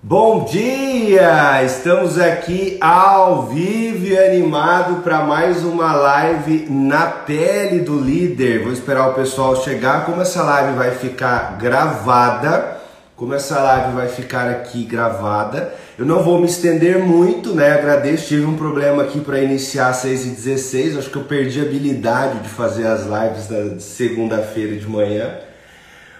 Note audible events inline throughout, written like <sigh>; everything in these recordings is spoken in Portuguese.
Bom dia! Estamos aqui ao vivo e animado para mais uma live na pele do líder. Vou esperar o pessoal chegar. Como essa live vai ficar gravada, como essa live vai ficar aqui gravada, eu não vou me estender muito, né? Agradeço, tive um problema aqui para iniciar às 6h16. Acho que eu perdi a habilidade de fazer as lives da segunda-feira de manhã.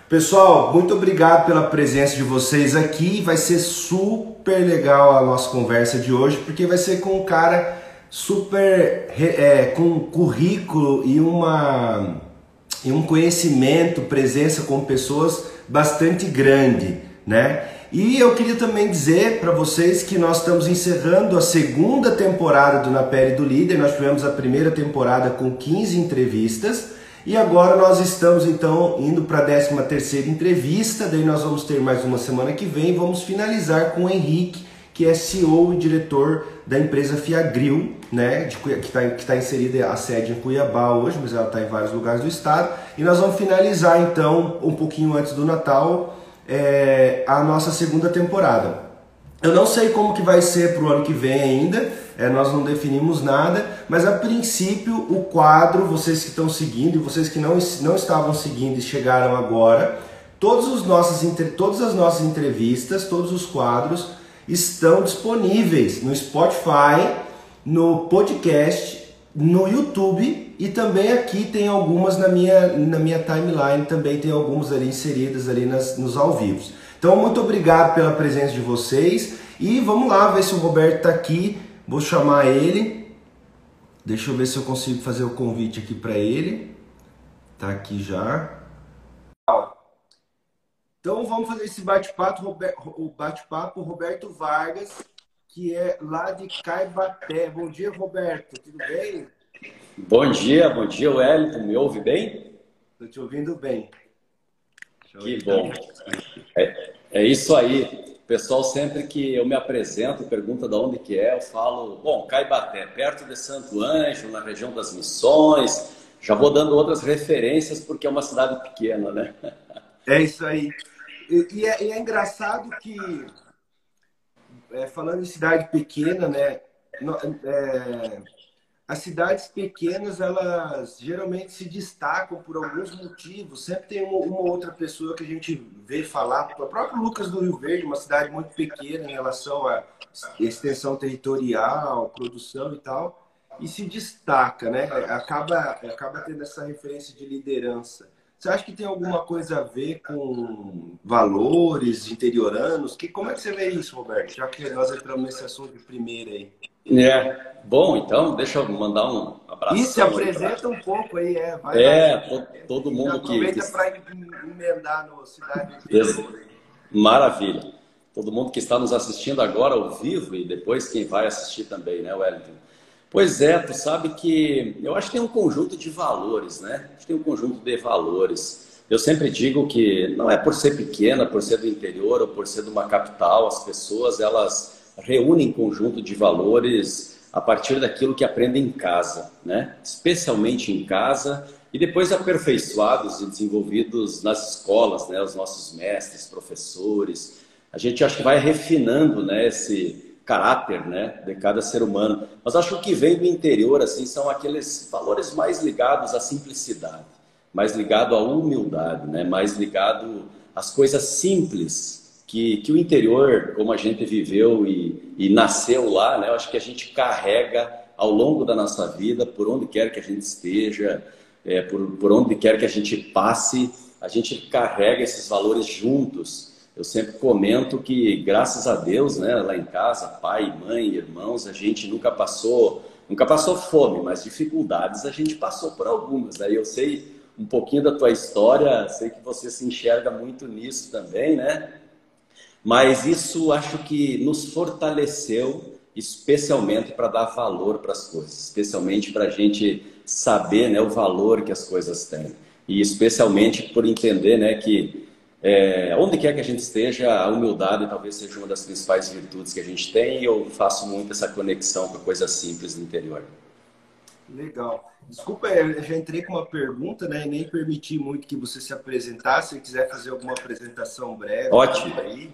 Pessoal, muito obrigado pela presença de vocês aqui. Vai ser super legal a nossa conversa de hoje, porque vai ser com um cara super é, com currículo e uma e um conhecimento, presença com pessoas bastante grande, né? E eu queria também dizer para vocês que nós estamos encerrando a segunda temporada do Na Pele do Líder. Nós tivemos a primeira temporada com 15 entrevistas e agora nós estamos então indo para a 13 terceira entrevista, daí nós vamos ter mais uma semana que vem, vamos finalizar com o Henrique, que é CEO e diretor da empresa Fiagril, né, de, que está tá inserida a sede em Cuiabá hoje, mas ela está em vários lugares do estado. E nós vamos finalizar então, um pouquinho antes do Natal, é, a nossa segunda temporada. Eu não sei como que vai ser para o ano que vem ainda, é, nós não definimos nada, mas a princípio o quadro, vocês que estão seguindo e vocês que não, não estavam seguindo e chegaram agora, todos os nossos, todas as nossas entrevistas, todos os quadros estão disponíveis no Spotify, no podcast, no YouTube e também aqui tem algumas na minha, na minha timeline, também tem algumas ali inseridas ali nas, nos ao vivos. Então, muito obrigado pela presença de vocês e vamos lá ver se o Roberto está aqui. Vou chamar ele. Deixa eu ver se eu consigo fazer o convite aqui para ele. Tá aqui já. Então vamos fazer esse bate-papo, o bate-papo Roberto Vargas, que é lá de Caibaté. Bom dia, Roberto. Tudo bem? Bom dia, bom dia, Wellington. Me ouve bem? Estou te ouvindo bem. Que bom. É, é isso aí. Pessoal sempre que eu me apresento, pergunta de onde que é, eu falo, bom, Caibaté, perto de Santo Ângelo, na região das Missões. Já vou dando outras referências porque é uma cidade pequena, né? É isso aí. E, e, é, e é, engraçado que, é, falando em cidade pequena, né? É, as cidades pequenas, elas geralmente se destacam por alguns motivos. Sempre tem uma, uma, outra pessoa que a gente vê falar. O próprio Lucas do Rio Verde, uma cidade muito pequena em relação à extensão territorial, produção e tal, e se destaca, né? Acaba, acaba tendo essa referência de liderança. Você acha que tem alguma coisa a ver com valores interioranos? Que, como é que você vê isso, Roberto? Já que nós entramos nesse assunto de primeira aí. É, bom, então deixa eu mandar um abraço. E se apresenta um pouco aí, é. Vai, é, vai. todo mundo aproveita que. Aproveita para emendar no Cidade Maravilha. Todo mundo que está nos assistindo agora ao vivo e depois quem vai assistir também, né, Wellington? Pois é, tu sabe que eu acho que tem um conjunto de valores, né? Acho que tem um conjunto de valores. Eu sempre digo que não é por ser pequena, por ser do interior ou por ser de uma capital, as pessoas elas reúnem conjunto de valores a partir daquilo que aprendem em casa, né? Especialmente em casa e depois aperfeiçoados e desenvolvidos nas escolas, né? Os nossos mestres, professores. A gente acho que vai refinando, né? Esse caráter né, de cada ser humano. Mas acho que o que vem do interior assim são aqueles valores mais ligados à simplicidade, mais ligado à humildade, né, mais ligado às coisas simples que, que o interior, como a gente viveu e, e nasceu lá, né, eu acho que a gente carrega ao longo da nossa vida, por onde quer que a gente esteja, é, por, por onde quer que a gente passe, a gente carrega esses valores juntos eu sempre comento que, graças a Deus, né, lá em casa, pai, mãe, irmãos, a gente nunca passou, nunca passou fome, mas dificuldades a gente passou por algumas. Né? eu sei um pouquinho da tua história, sei que você se enxerga muito nisso também, né? Mas isso acho que nos fortaleceu, especialmente para dar valor para as coisas, especialmente para a gente saber né, o valor que as coisas têm. E especialmente por entender né, que é, onde quer que a gente esteja, a humildade talvez seja uma das principais virtudes que a gente tem e eu faço muito essa conexão com coisas simples do interior. Legal. Desculpa, eu já entrei com uma pergunta, né? E nem permiti muito que você se apresentasse. Se quiser fazer alguma apresentação breve. Ótimo. Aí.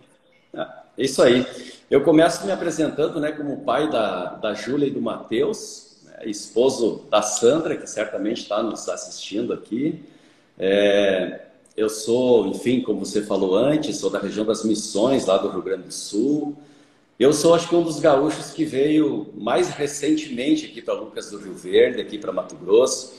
Ah, isso aí. Eu começo me apresentando né, como pai da, da Júlia e do Matheus, né, esposo da Sandra, que certamente está nos assistindo aqui. É, eu sou, enfim, como você falou antes, sou da região das Missões, lá do Rio Grande do Sul. Eu sou, acho que, um dos gaúchos que veio mais recentemente aqui para Lucas do Rio Verde, aqui para Mato Grosso.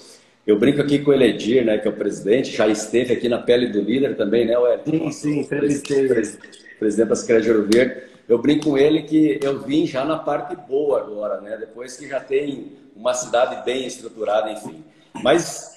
Eu brinco aqui com o Eledir, né, que é o presidente, já esteve aqui na pele do líder também, né, Wellington? Sim, sim, sempre esteve. Presidente da Secretaria de Rio Verde. Eu brinco com ele que eu vim já na parte boa agora, né, depois que já tem uma cidade bem estruturada, enfim. Mas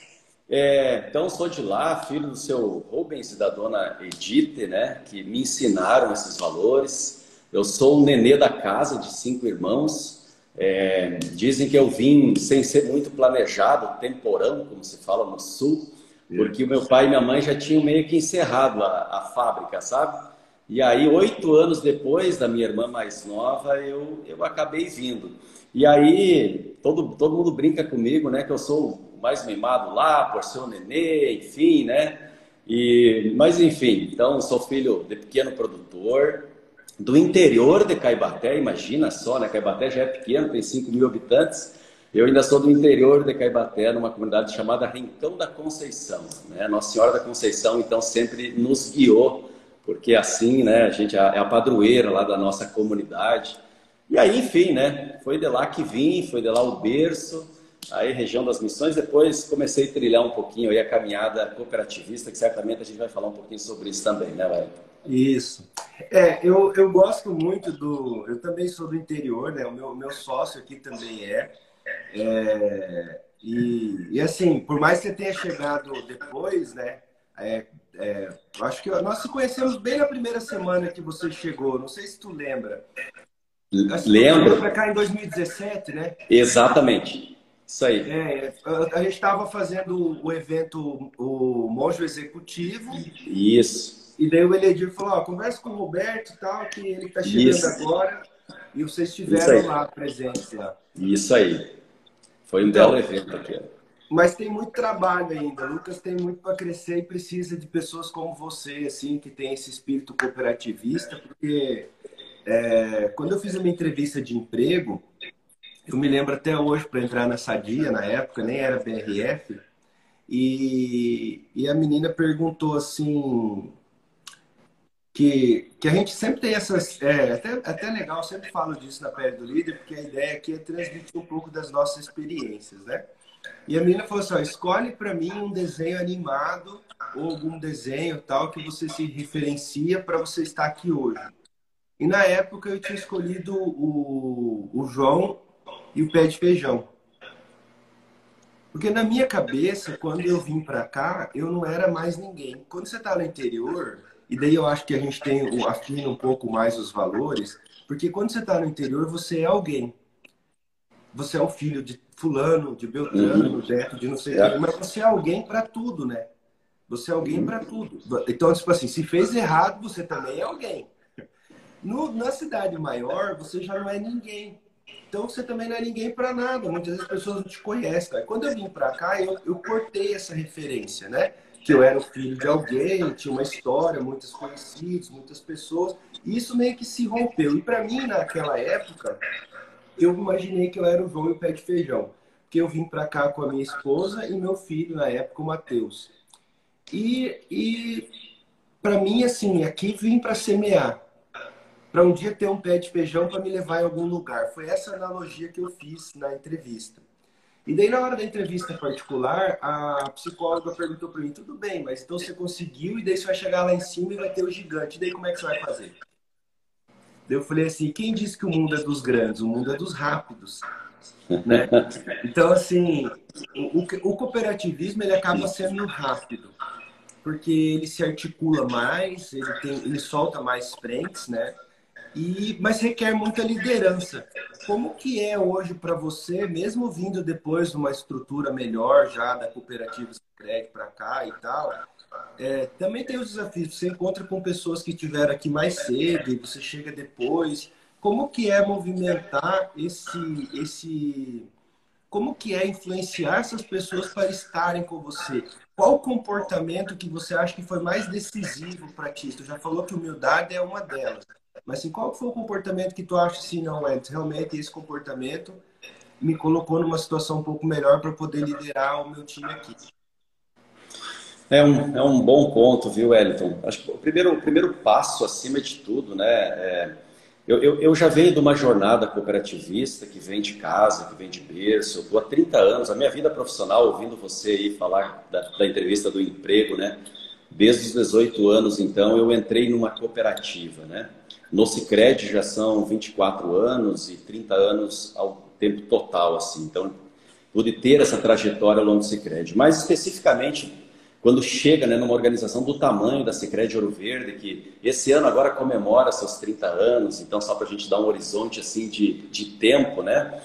é, então, sou de lá, filho do seu Rubens e da dona Edith, né, que me ensinaram esses valores. Eu sou o nenê da casa de cinco irmãos. É, dizem que eu vim sem ser muito planejado, temporão, como se fala no sul, porque o meu pai e minha mãe já tinham meio que encerrado a, a fábrica, sabe? E aí, oito anos depois da minha irmã mais nova, eu, eu acabei vindo. E aí, todo, todo mundo brinca comigo, né, que eu sou mais mimado lá por ser um nenê, enfim, né? E, mas enfim, então sou filho de pequeno produtor, do interior de Caibaté, imagina só, né? Caibaté já é pequeno, tem 5 mil habitantes. Eu ainda sou do interior de Caibaté, numa comunidade chamada Rincão da Conceição. Né? Nossa Senhora da Conceição, então, sempre nos guiou, porque assim, né, a gente é a padroeira lá da nossa comunidade. E aí, enfim, né, foi de lá que vim, foi de lá o berço aí região das missões. Depois comecei a trilhar um pouquinho aí a caminhada cooperativista, que certamente a gente vai falar um pouquinho sobre isso também, né, Wellington? Isso. É, eu, eu gosto muito do. Eu também sou do interior, né? O meu, meu sócio aqui também é. é e, e assim, por mais que você tenha chegado depois, né? É, é, acho que nós se conhecemos bem na primeira semana que você chegou. Não sei se tu lembra. Lembro. Para cá em 2017, né? Exatamente. Isso aí. É, a gente estava fazendo o evento, o Monjo Executivo. Isso. E daí o Eledir falou, ó, conversa com o Roberto e tal, que ele está chegando Isso. agora. E vocês estiveram lá presentes lá. Isso aí. Foi um então, belo evento aqui. Mas tem muito trabalho ainda. Lucas tem muito para crescer e precisa de pessoas como você, assim, que tem esse espírito cooperativista, porque é, quando eu fiz a minha entrevista de emprego, eu me lembro até hoje para entrar na Sadia, na época, nem era BRF, e, e a menina perguntou assim. Que, que a gente sempre tem essas. É até, até legal, sempre falo disso na pele do líder, porque a ideia aqui é transmitir um pouco das nossas experiências, né? E a menina falou assim: ó, escolhe para mim um desenho animado ou algum desenho tal que você se referencia para você estar aqui hoje. E na época eu tinha escolhido o, o João e o pé de feijão. Porque na minha cabeça, quando eu vim para cá, eu não era mais ninguém. Quando você está no interior, e daí eu acho que a gente tem afina um pouco mais os valores, porque quando você está no interior, você é alguém. Você é o filho de fulano, de Beltrano, uhum. Beto, de não sei é. mas você é alguém para tudo, né? Você é alguém para tudo. Então, tipo assim, se fez errado, você também é alguém. No, na cidade maior, você já não é ninguém. Então você também não é ninguém para nada. Muitas vezes as pessoas não te conhecem. Quando eu vim para cá, eu, eu cortei essa referência, né? Que eu era o filho de alguém, tinha uma história, muitos conhecidos, muitas pessoas. E isso meio que se rompeu. E para mim, naquela época, eu imaginei que eu era o João e o pé de feijão. Porque eu vim para cá com a minha esposa e meu filho, na época, o Matheus. E, e para mim, assim, aqui vim para semear para um dia ter um pé de feijão para me levar em algum lugar. Foi essa analogia que eu fiz na entrevista. E daí, na hora da entrevista particular, a psicóloga perguntou para mim: tudo bem, mas então você conseguiu, e daí você vai chegar lá em cima e vai ter o gigante. E daí, como é que você vai fazer? Eu falei assim: quem disse que o mundo é dos grandes? O mundo é dos rápidos. <laughs> Né? Então, assim, o, o cooperativismo ele acaba sendo rápido, porque ele se articula mais, ele, tem, ele solta mais frentes, né? E, mas requer muita liderança. Como que é hoje para você, mesmo vindo depois de uma estrutura melhor já da cooperativa Secret para cá e tal, é, também tem os desafios. Você encontra com pessoas que estiveram aqui mais cedo e você chega depois. Como que é movimentar esse, esse, como que é influenciar essas pessoas para estarem com você? Qual o comportamento que você acha que foi mais decisivo para ti? Tu já falou que humildade é uma delas. Mas assim, qual foi o comportamento que tu acha assim, não, Ed, realmente esse comportamento me colocou numa situação um pouco melhor para poder liderar o meu time aqui? É um, é um bom ponto, viu, Wellington? Acho que o primeiro, o primeiro passo, acima de tudo, né, é, eu, eu, eu, já venho de uma jornada cooperativista que vem de casa, que vem de berço. Eu estou há 30 anos, a minha vida profissional, ouvindo você aí falar da, da entrevista do emprego, né? Desde os 18 anos, então, eu entrei numa cooperativa, né? No Cicred já são 24 anos e 30 anos ao tempo total, assim. Então, pude ter essa trajetória ao longo do Cicred. Mais especificamente, quando chega né, numa organização do tamanho da Sicredi Ouro Verde, que esse ano agora comemora seus 30 anos, então só para a gente dar um horizonte assim de, de tempo, né?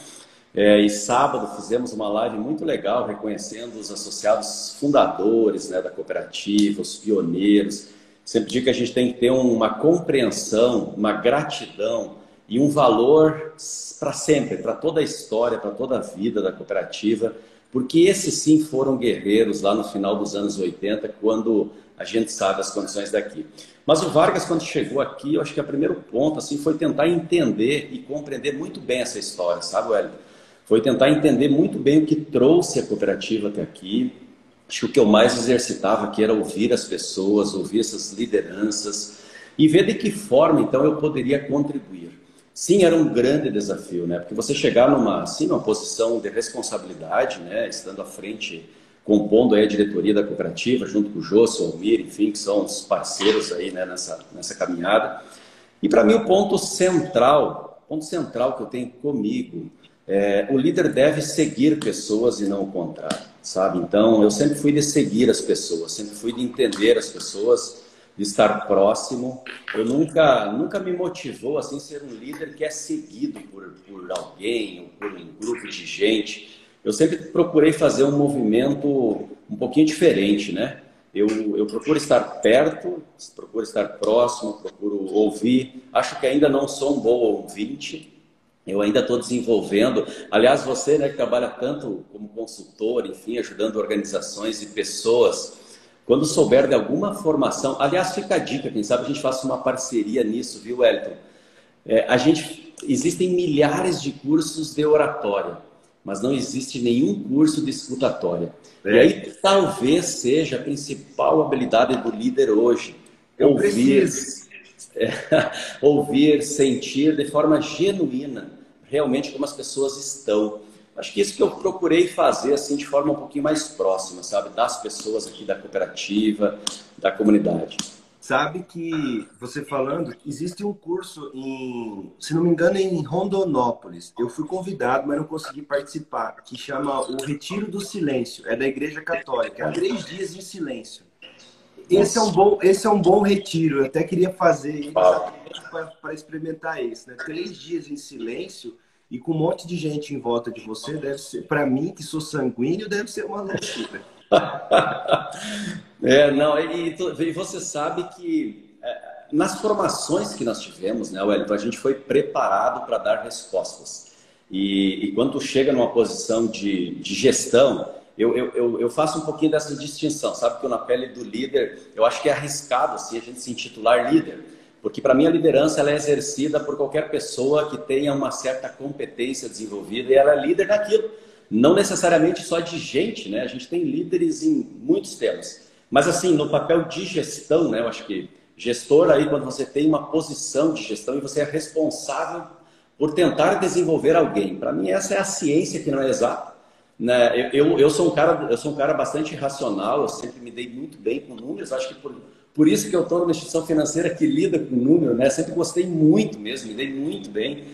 É, e sábado fizemos uma live muito legal reconhecendo os associados fundadores né, da cooperativa, os pioneiros. Sempre digo que a gente tem que ter uma compreensão, uma gratidão e um valor para sempre, para toda a história, para toda a vida da cooperativa porque esses sim foram guerreiros lá no final dos anos 80, quando a gente sabe as condições daqui. Mas o Vargas, quando chegou aqui, eu acho que o primeiro ponto assim, foi tentar entender e compreender muito bem essa história, sabe, Wellington? Foi tentar entender muito bem o que trouxe a cooperativa até aqui. Acho que o que eu mais exercitava aqui era ouvir as pessoas, ouvir essas lideranças e ver de que forma, então, eu poderia contribuir. Sim, era um grande desafio, né? Porque você chegar numa, assim, numa posição de responsabilidade, né? Estando à frente, compondo a diretoria da cooperativa, junto com o Jô, o enfim, que são os parceiros aí, né? Nessa, nessa caminhada. E para mim o ponto central, ponto central que eu tenho comigo, é, o líder deve seguir pessoas e não o contrário, sabe? Então, eu sempre fui de seguir as pessoas, sempre fui de entender as pessoas, de estar próximo. Eu nunca, nunca me motivou assim ser um líder que é seguido por, por alguém ou por um grupo de gente. Eu sempre procurei fazer um movimento um pouquinho diferente, né? Eu, eu procuro estar perto, procuro estar próximo, procuro ouvir. Acho que ainda não sou um bom ouvinte, eu ainda estou desenvolvendo. Aliás, você né, que trabalha tanto como consultor, enfim, ajudando organizações e pessoas quando souber de alguma formação, aliás, fica a dica, quem sabe a gente faça uma parceria nisso, viu, Wellington? É, a gente, existem milhares de cursos de oratória, mas não existe nenhum curso de escutatória. É. E aí talvez seja a principal habilidade do líder hoje. Eu ouvir, é, <laughs> ouvir, sentir de forma genuína, realmente como as pessoas estão. Acho que isso que eu procurei fazer assim de forma um pouquinho mais próxima, sabe, das pessoas aqui da cooperativa, da comunidade. Sabe que você falando, existe um curso em, se não me engano, em Rondonópolis. Eu fui convidado, mas não consegui participar, que chama o Retiro do Silêncio. É da Igreja Católica. É três dias em silêncio. Esse é um bom, esse é um bom retiro. Eu até queria fazer para experimentar isso, né? Três dias em silêncio e com um monte de gente em volta de você, deve ser, para mim, que sou sanguíneo, deve ser uma loucura. <laughs> é, não, e, e, você sabe que é, nas formações que nós tivemos, né, Wellington, a gente foi preparado para dar respostas. E, e, quando chega numa posição de, de gestão, eu, eu, eu, faço um pouquinho dessa distinção, sabe? Que na pele do líder, eu acho que é arriscado assim, a gente se intitular líder porque para mim a liderança ela é exercida por qualquer pessoa que tenha uma certa competência desenvolvida e ela é líder daquilo. Não necessariamente só de gente, né? A gente tem líderes em muitos temas. Mas assim, no papel de gestão, né? Eu acho que gestor aí, quando você tem uma posição de gestão e você é responsável por tentar desenvolver alguém. Para mim essa é a ciência que não é exata. Né? Eu, eu, eu, sou um cara, eu sou um cara bastante racional, eu sempre me dei muito bem com números, acho que por por isso que eu estou numa instituição financeira que lida com número, né? Sempre gostei muito mesmo, me dei muito bem.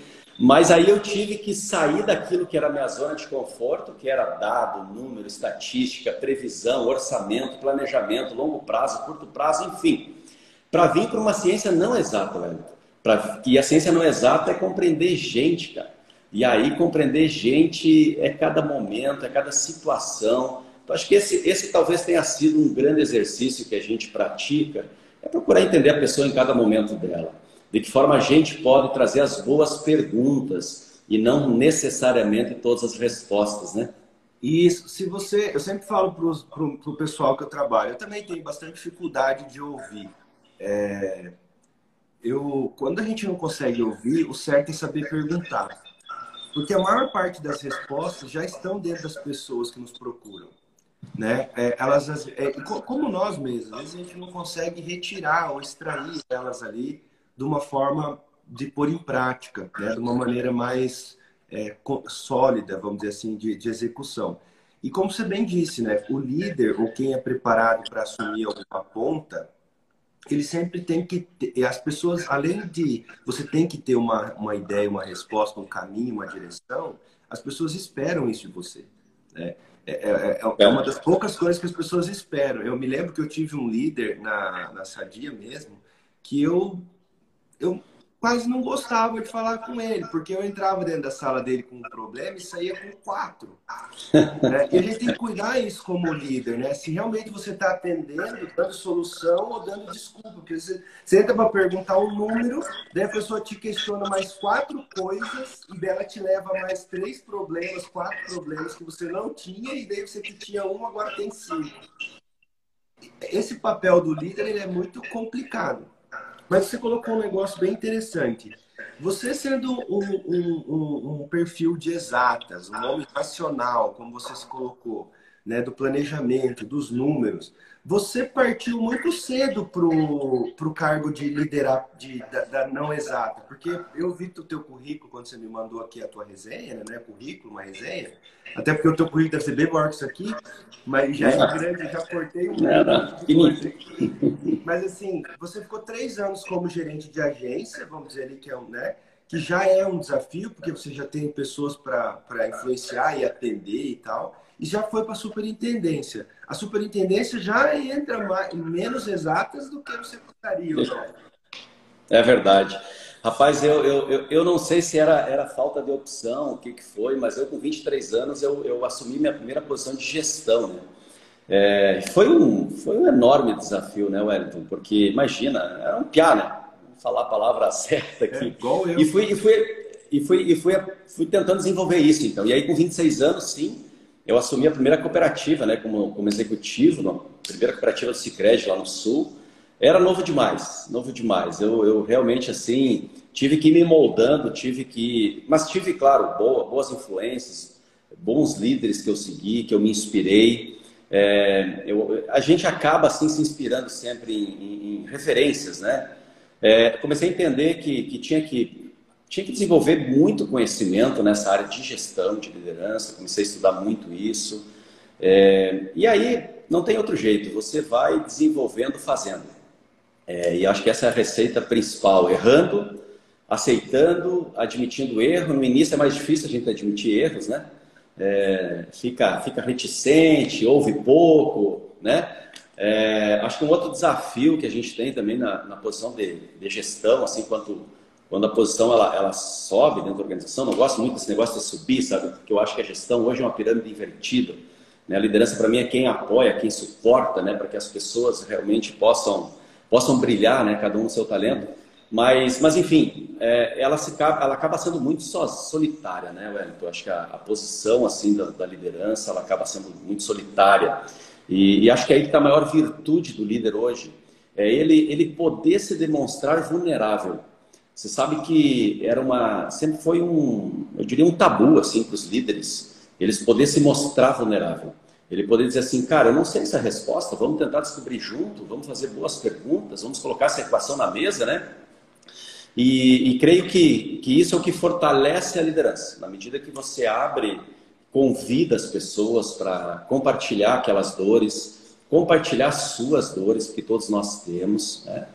Mas aí eu tive que sair daquilo que era a minha zona de conforto, que era dado, número, estatística, previsão, orçamento, planejamento, longo prazo, curto prazo, enfim, para vir para uma ciência não exata, velho. Pra, e a ciência não exata é compreender gente, cara. E aí compreender gente é cada momento, é cada situação. Então, acho que esse, esse talvez tenha sido um grande exercício que a gente pratica, é procurar entender a pessoa em cada momento dela. De que forma a gente pode trazer as boas perguntas e não necessariamente todas as respostas, né? Isso, se você, eu sempre falo para o pessoal que eu trabalho, eu também tenho bastante dificuldade de ouvir. É, eu, quando a gente não consegue ouvir, o certo é saber perguntar. Porque a maior parte das respostas já estão dentro das pessoas que nos procuram. Né? É, elas, é, como nós mesmos, às vezes a gente não consegue retirar ou extrair elas ali de uma forma de pôr em prática, né? de uma maneira mais é, sólida, vamos dizer assim, de, de, execução. E como você bem disse, né? o líder ou quem é preparado para assumir alguma ponta, ele sempre tem que ter, as pessoas, além de você tem que ter uma, uma ideia, uma resposta, um caminho, uma direção, as pessoas esperam isso de você. Né? É, é, é, é, uma das poucas coisas que as pessoas esperam. Eu me lembro que eu tive um líder na, na Sadia mesmo, que eu, eu quase não gostava de falar com ele, porque eu entrava dentro da sala dele com um problema e saía com quatro. Né? E a gente tem que cuidar isso como líder, né? Se realmente você está atendendo, dando solução ou dando desculpa. Porque você, você entra para perguntar um número, daí a pessoa te questiona mais quatro coisas e dela te leva mais três problemas, quatro problemas que você não tinha e daí você que tinha um, agora tem cinco. Esse papel do líder ele é muito complicado. Mas você colocou um negócio bem interessante. Você sendo um, um, um, perfil de exatas, um homem racional, como você se colocou, né, do planejamento, dos números, você partiu muito cedo para o cargo de liderar de, da, da, não exata, porque eu vi o teu currículo quando você me mandou aqui a tua resenha, né? Currículo, uma resenha. Até porque o teu currículo deve ser bem maior que isso aqui, mas já é grande, já cortei um pouco Mas assim, você ficou três anos como gerente de agência, vamos dizer ali que é um, né? Que já é um desafio, porque você já tem pessoas para influenciar e atender e tal e já foi para a superintendência. A superintendência já entra mais, menos exatas do que você gostaria. É verdade. Rapaz, eu, eu, eu, eu, não sei se era, era falta de opção, o que, que foi, mas eu com 23 anos eu, eu assumi minha primeira posição de gestão, né? É, foi, um, foi um enorme desafio, né, Wellington? Porque, imagina, era um piá, né? Vou falar a palavra <laughs> certa aqui. É, igual eu. E, fui, e, fui, e, fui, e fui, fui tentando desenvolver isso, então. E aí, com 26 anos, sim, eu assumi a primeira cooperativa, né, como, como executivo, na primeira cooperativa do Sicredi lá no Sul. Era novo demais, novo demais. Eu, eu realmente, assim, tive que ir me moldando, tive que... Mas tive, claro, boa, boas influências, bons líderes que eu segui, que eu me inspirei. É, eu, a gente acaba, assim, se inspirando sempre em, em, em referências, né? É, comecei a entender que, que tinha que tinha que desenvolver muito conhecimento nessa área de gestão, de liderança, comecei a estudar muito isso. É, e aí, não tem outro jeito, você vai desenvolvendo fazendo. É, e acho que essa é a receita principal, errando, aceitando, admitindo erro. No início é mais difícil a gente admitir erros, né? É, fica, fica reticente, ouve pouco, né? É, acho que um outro desafio que a gente tem também na, na posição de, de gestão, assim, quanto quando a posição ela, ela sobe dentro da organização, não gosto muito desse negócio de subir, sabe? Porque eu acho que a gestão hoje é uma pirâmide invertida. Né? A liderança para mim é quem apoia, quem suporta, né? Para que as pessoas realmente possam possam brilhar, né? Cada um no seu talento. Mas, mas enfim, é, ela, se, ela acaba sendo muito só, solitária, né, Wellington? Acho que a, a posição assim da, da, liderança ela acaba sendo muito solitária. E, e acho que é aí está a maior virtude do líder hoje. É ele, ele poder se demonstrar vulnerável. Você sabe que era uma, sempre foi um, eu diria um tabu assim para os líderes, eles poderem se mostrar vulnerável. Ele poder dizer assim, cara, eu não sei essa é resposta, vamos tentar descobrir junto, vamos fazer boas perguntas, vamos colocar essa equação na mesa, né? E, e creio que, que isso é o que fortalece a liderança. Na medida que você abre, convida as pessoas para compartilhar aquelas dores, compartilhar suas dores, que todos nós temos, né?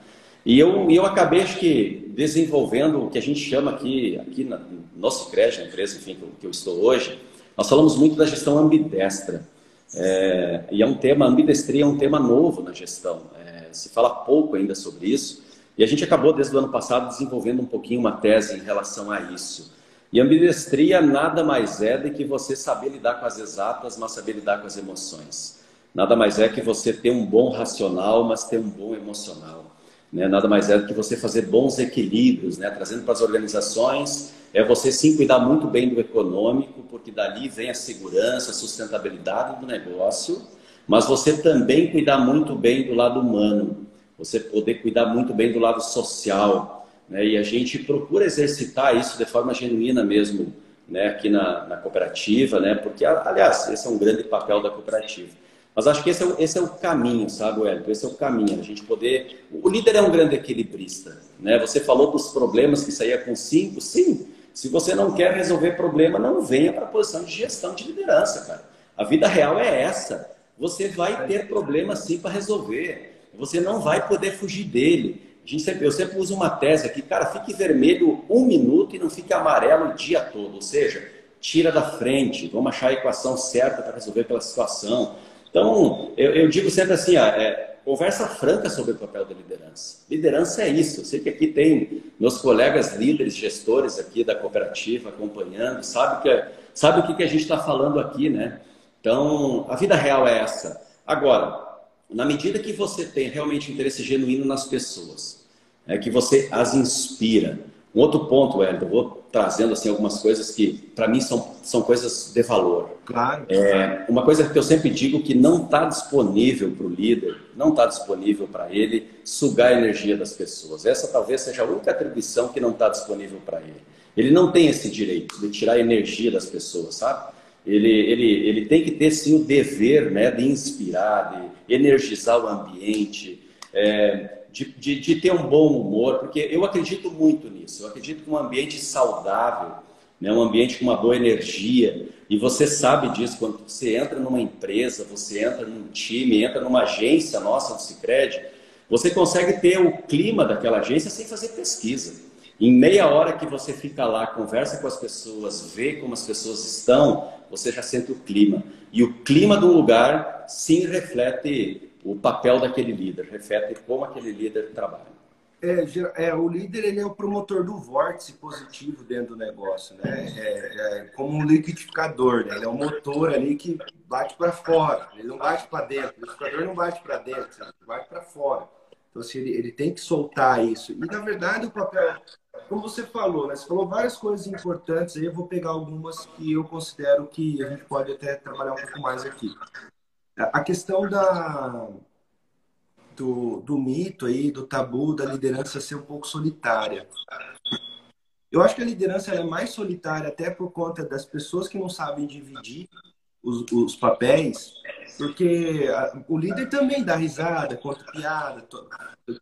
E eu, eu acabei, acho que, desenvolvendo o que a gente chama aqui, aqui na nosso crédito, na empresa, enfim, que eu, que eu, estou hoje, nós falamos muito da gestão ambidestra. É, e é um tema, ambidestria é um tema novo na gestão. É, se fala pouco ainda sobre isso. E a gente acabou, desde o ano passado, desenvolvendo um pouquinho uma tese em relação a isso. E ambidestria nada mais é do que você saber lidar com as exatas, mas saber lidar com as emoções. Nada mais é que você ter um bom racional, mas ter um bom emocional. Né? Nada mais é do que você fazer bons equilíbrios, né? trazendo para as organizações, é você sim cuidar muito bem do econômico, porque dali vem a segurança, a sustentabilidade do negócio, mas você também cuidar muito bem do lado humano, você poder cuidar muito bem do lado social. Né? E a gente procura exercitar isso de forma genuína mesmo, né? aqui na, na cooperativa, né? porque, aliás, esse é um grande papel da cooperativa. Mas acho que esse é, o, esse é o caminho, sabe, Wellington? Esse é o caminho, a gente poder... O líder é um grande equilibrista, né? Você falou dos problemas que saía com cinco, sim. Se você não quer resolver problema, não venha para a posição de gestão de liderança, cara. A vida real é essa. Você vai ter problema sim para resolver. Você não vai poder fugir dele. Sempre, eu sempre uso uma tese aqui, cara, fique vermelho um minuto e não fique amarelo o dia todo. Ou seja, tira da frente, vamos achar a equação certa para resolver aquela situação. Então, eu, eu digo sempre assim, ó, é, conversa franca sobre o papel da liderança. Liderança é isso. Eu sei que aqui tem meus colegas líderes, gestores aqui da cooperativa acompanhando, sabe, que, sabe o que, que a gente está falando aqui, né? Então, a vida real é essa. Agora, na medida que você tem realmente interesse genuíno nas pessoas, é que você as inspira. Um outro ponto, Wellington, eu vou trazendo assim algumas coisas que para mim são, são coisas de valor. Claro. É, uma coisa que eu sempre digo que não está disponível para o líder, não está disponível para ele sugar a energia das pessoas. Essa talvez seja a única atribuição que não está disponível para ele. Ele não tem esse direito de tirar a energia das pessoas, sabe? Ele, ele, ele tem que ter sim o dever né, de inspirar, de energizar o ambiente, é, de, de, de, ter um bom humor, porque eu acredito muito nisso. Eu acredito que um ambiente saudável, né, um ambiente com uma boa energia, e você sabe disso quando você entra numa empresa, você entra num time, entra numa agência nossa do Cicred, você consegue ter o clima daquela agência sem fazer pesquisa. Em meia hora que você fica lá, conversa com as pessoas, vê como as pessoas estão, você já sente o clima. E o clima do lugar sim reflete o papel daquele líder, reflete como aquele líder trabalha. É, é, o líder ele é o promotor do vórtice positivo dentro do negócio, né? É, é como um liquidificador, né? Ele é um motor ali que bate para fora, ele não bate para dentro. O liquidificador não bate para dentro, ele bate para fora. Então, assim, ele, ele tem que soltar isso. E, na verdade, o papel como você falou, né? Você falou várias coisas importantes aí, eu vou pegar algumas que eu considero que a gente pode até trabalhar um pouco mais aqui. A questão da, do, do mito aí, do tabu da liderança ser um pouco solitária. Eu acho que a liderança é mais solitária até por conta das pessoas que não sabem dividir os, os papéis, porque o líder também dá risada, conta piada, to,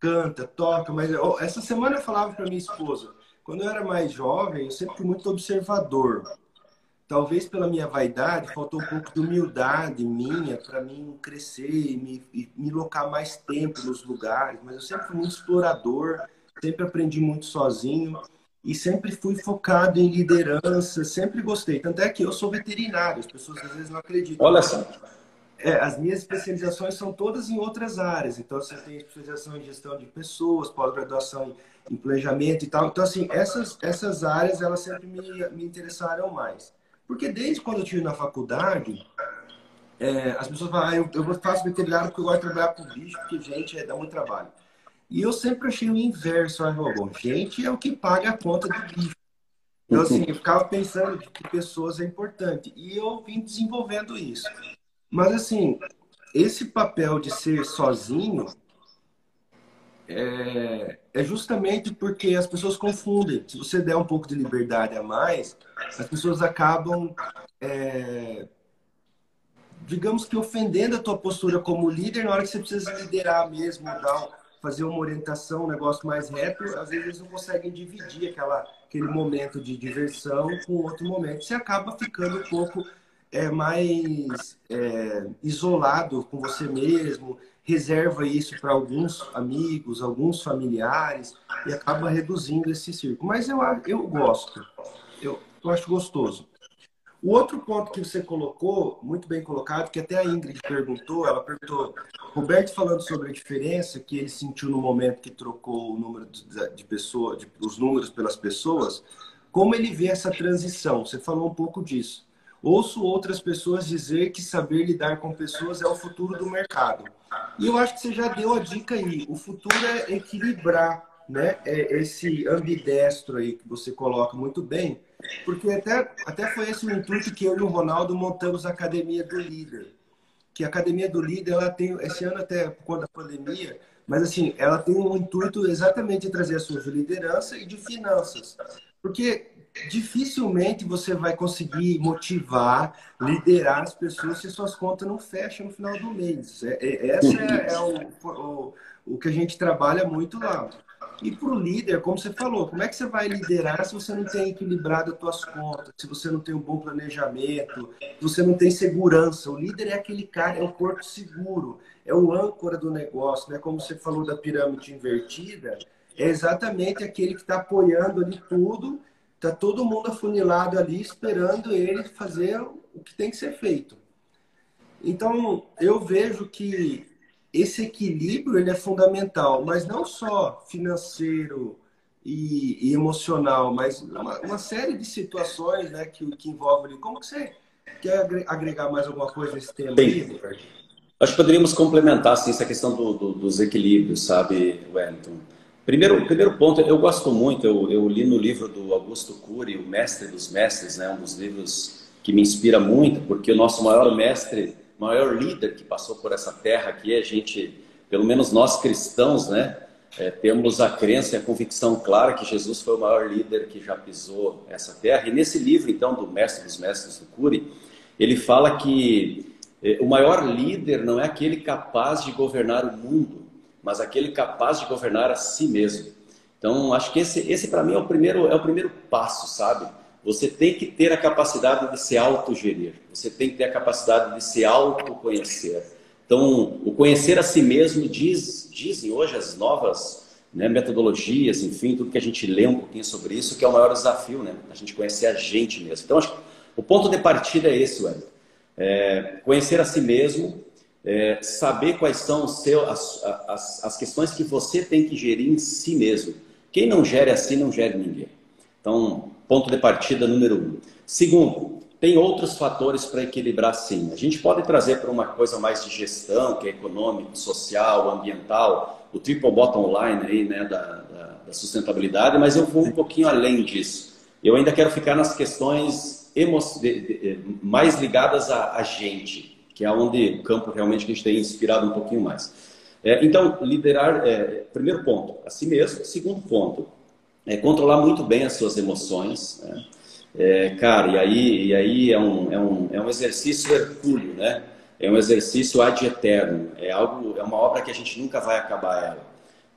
canta, toca, mas essa semana eu falava para minha esposa, quando eu era mais jovem, eu sempre fui muito observador. Talvez pela minha vaidade, faltou um pouco de humildade minha para mim crescer e me, e me locar mais tempo nos lugares, mas eu sempre fui muito explorador, sempre aprendi muito sozinho e sempre fui focado em liderança, sempre gostei. Tanto é que eu sou veterinário, as pessoas às vezes não acreditam. Olha só. É, as minhas especializações são todas em outras áreas. Então, você tem especialização em gestão de pessoas, pós-graduação em, planejamento e tal. Então, assim, essas, essas áreas, elas sempre me, me interessaram mais. Porque desde quando eu estive na faculdade, é, as pessoas falam, ah, eu, eu faço veterinário porque eu gosto de trabalhar com bicho, porque, gente, é, dá muito trabalho. E eu sempre achei o inverso, ah, bom, gente é o que paga a conta do bicho. Então, assim, eu ficava pensando que pessoas é importante. E eu vim desenvolvendo isso. Mas, assim, esse papel de ser sozinho é, é, justamente porque as pessoas confundem. Se você der um pouco de liberdade a mais, as pessoas acabam, é, digamos que, ofendendo a tua postura como líder na hora que você precisa liderar mesmo, dar fazer uma orientação, um negócio mais reto, às vezes eles não conseguem dividir aquela, aquele momento de diversão com outro momento. Você acaba ficando um pouco é, mais é, isolado com você mesmo, reserva isso para alguns amigos, alguns familiares e acaba reduzindo esse círculo. Mas eu, eu gosto, eu, eu acho gostoso. O outro ponto que você colocou, muito bem colocado, que até a Ingrid perguntou, ela perguntou, Roberto falando sobre a diferença que ele sentiu no momento que trocou o número de pessoas, de, os números pelas pessoas, como ele vê essa transição? Você falou um pouco disso. Ouço outras pessoas dizer que saber lidar com pessoas é o futuro do mercado. E eu acho que você já deu a dica aí. O futuro é equilibrar né, é esse ambidestro aí que você coloca muito bem porque até, até foi esse o intuito que eu e o Ronaldo montamos a Academia do Líder. Que a Academia do Líder, ela tem, esse ano até por conta da pandemia, Mas assim, ela tem um intuito exatamente de trazer assuntos de liderança e de finanças. Porque dificilmente você vai conseguir motivar, liderar as pessoas se suas contas não fecham no final do mês. É, é, essa é, é o, o, o que a gente trabalha muito lá. E para o líder, como você falou, como é que você vai liderar se você não tem equilibrado as suas contas, se você não tem um bom planejamento, se você não tem segurança? O líder é aquele cara, é o porto seguro, é o âncora do negócio, né? Como você falou da pirâmide invertida, é exatamente aquele que está apoiando ali tudo Tá todo mundo afunilado ali esperando ele fazer o que tem que ser feito. Então, eu vejo que esse equilíbrio ele é fundamental, mas não só financeiro e, e emocional, mas uma, uma, série de situações né, que, que envolvem. Como que você quer agregar mais alguma coisa nesse tema? Aí, Acho que poderíamos complementar assim, essa questão do, do, dos equilíbrios, sabe, Wellington? Primeiro, primeiro ponto, eu gosto muito, eu, eu, li no livro do Augusto Cury, O Mestre dos Mestres, né, um dos livros que me inspira muito, porque o nosso maior mestre, maior líder que passou por essa terra aqui, a gente, pelo menos nós cristãos, né, é, temos a crença e a convicção clara que Jesus foi o maior líder que já pisou essa terra. E nesse livro, então, do Mestre dos Mestres do Cury, ele fala que é, o maior líder não é aquele capaz de governar o mundo, mas aquele capaz de governar a si mesmo. Então, acho que esse, esse para mim é o primeiro é o primeiro passo, sabe? Você tem que ter a capacidade de se autogerir. Você tem que ter a capacidade de se autoconhecer. Então, o conhecer a si mesmo diz, dizem hoje as novas né, metodologias, enfim, tudo que a gente lê um pouquinho sobre isso, que é o maior desafio, né? A gente conhecer a gente mesmo. Então, acho que o ponto de partida é esse, Wellington. É, conhecer a si mesmo, é, saber quais são as, as, as questões que você tem que gerir em si mesmo. Quem não gere assim, não gere ninguém. Então, ponto de partida número um. Segundo, tem outros fatores para equilibrar sim. A gente pode trazer para uma coisa mais de gestão, que é econômico, social, ambiental, o triple bottom line aí, né, da, da, da sustentabilidade, mas eu vou um pouquinho além disso. Eu ainda quero ficar nas questões de, de, mais ligadas a, a gente que é onde o campo realmente que a gente tem inspirado um pouquinho mais. É, então, liderar, é, primeiro ponto, a si mesmo. Segundo ponto, é controlar muito bem as suas emoções. Né? É, cara, e aí, e aí é, um, é, um, é um exercício hercúleo, né? É um exercício ad eterno. É, algo, é uma obra que a gente nunca vai acabar ela.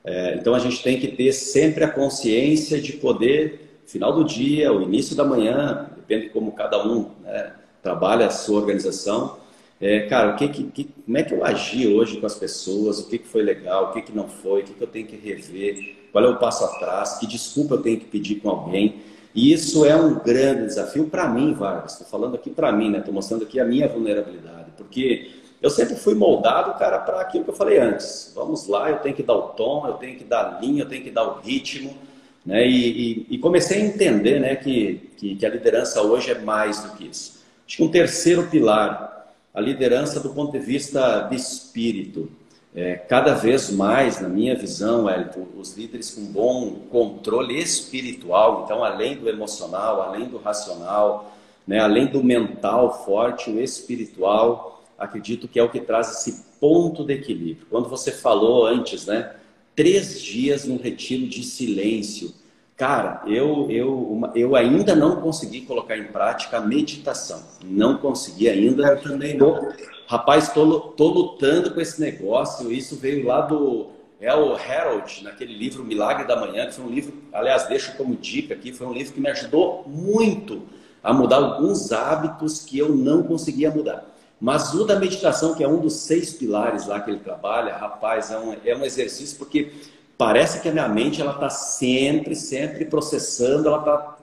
É, então, a gente tem que ter sempre a consciência de poder, final do dia, o início da manhã, depende de como cada um né, trabalha a sua organização, é, cara, o que, que, como é que eu agi hoje com as pessoas? O que, que foi legal? O que, que não foi? O que, que eu tenho que rever? Qual é o passo atrás? Que desculpa eu tenho que pedir com alguém? E isso é um grande desafio para mim, Vargas. Estou falando aqui para mim, né? Estou mostrando aqui a minha vulnerabilidade, porque eu sempre fui moldado, cara, para aquilo que eu falei antes. Vamos lá, eu tenho que dar o tom, eu tenho que dar a linha, eu tenho que dar o ritmo, né? E, e, e comecei a entender, né, que, que, que a liderança hoje é mais do que isso. Acho que um terceiro pilar a liderança do ponto de vista de espírito. É, cada vez mais, na minha visão, Wellington, os líderes com bom controle espiritual, então, além do emocional, além do racional, né, além do mental forte, o espiritual, acredito que é o que traz esse ponto de equilíbrio. Quando você falou antes, né, três dias num retiro de silêncio, Cara, eu, eu, eu ainda não consegui colocar em prática a meditação. Não consegui ainda. Eu também não. Tô, rapaz, tô, tô lutando com esse negócio. Isso veio lá do El Harold, naquele livro Milagre da Manhã, que foi um livro, aliás, deixo como dica aqui, foi um livro que me ajudou muito a mudar alguns hábitos que eu não conseguia mudar. Mas o da meditação, que é um dos seis pilares lá que ele trabalha, rapaz, é um, é um exercício porque Parece que a minha mente ela está sempre, sempre processando, ela está,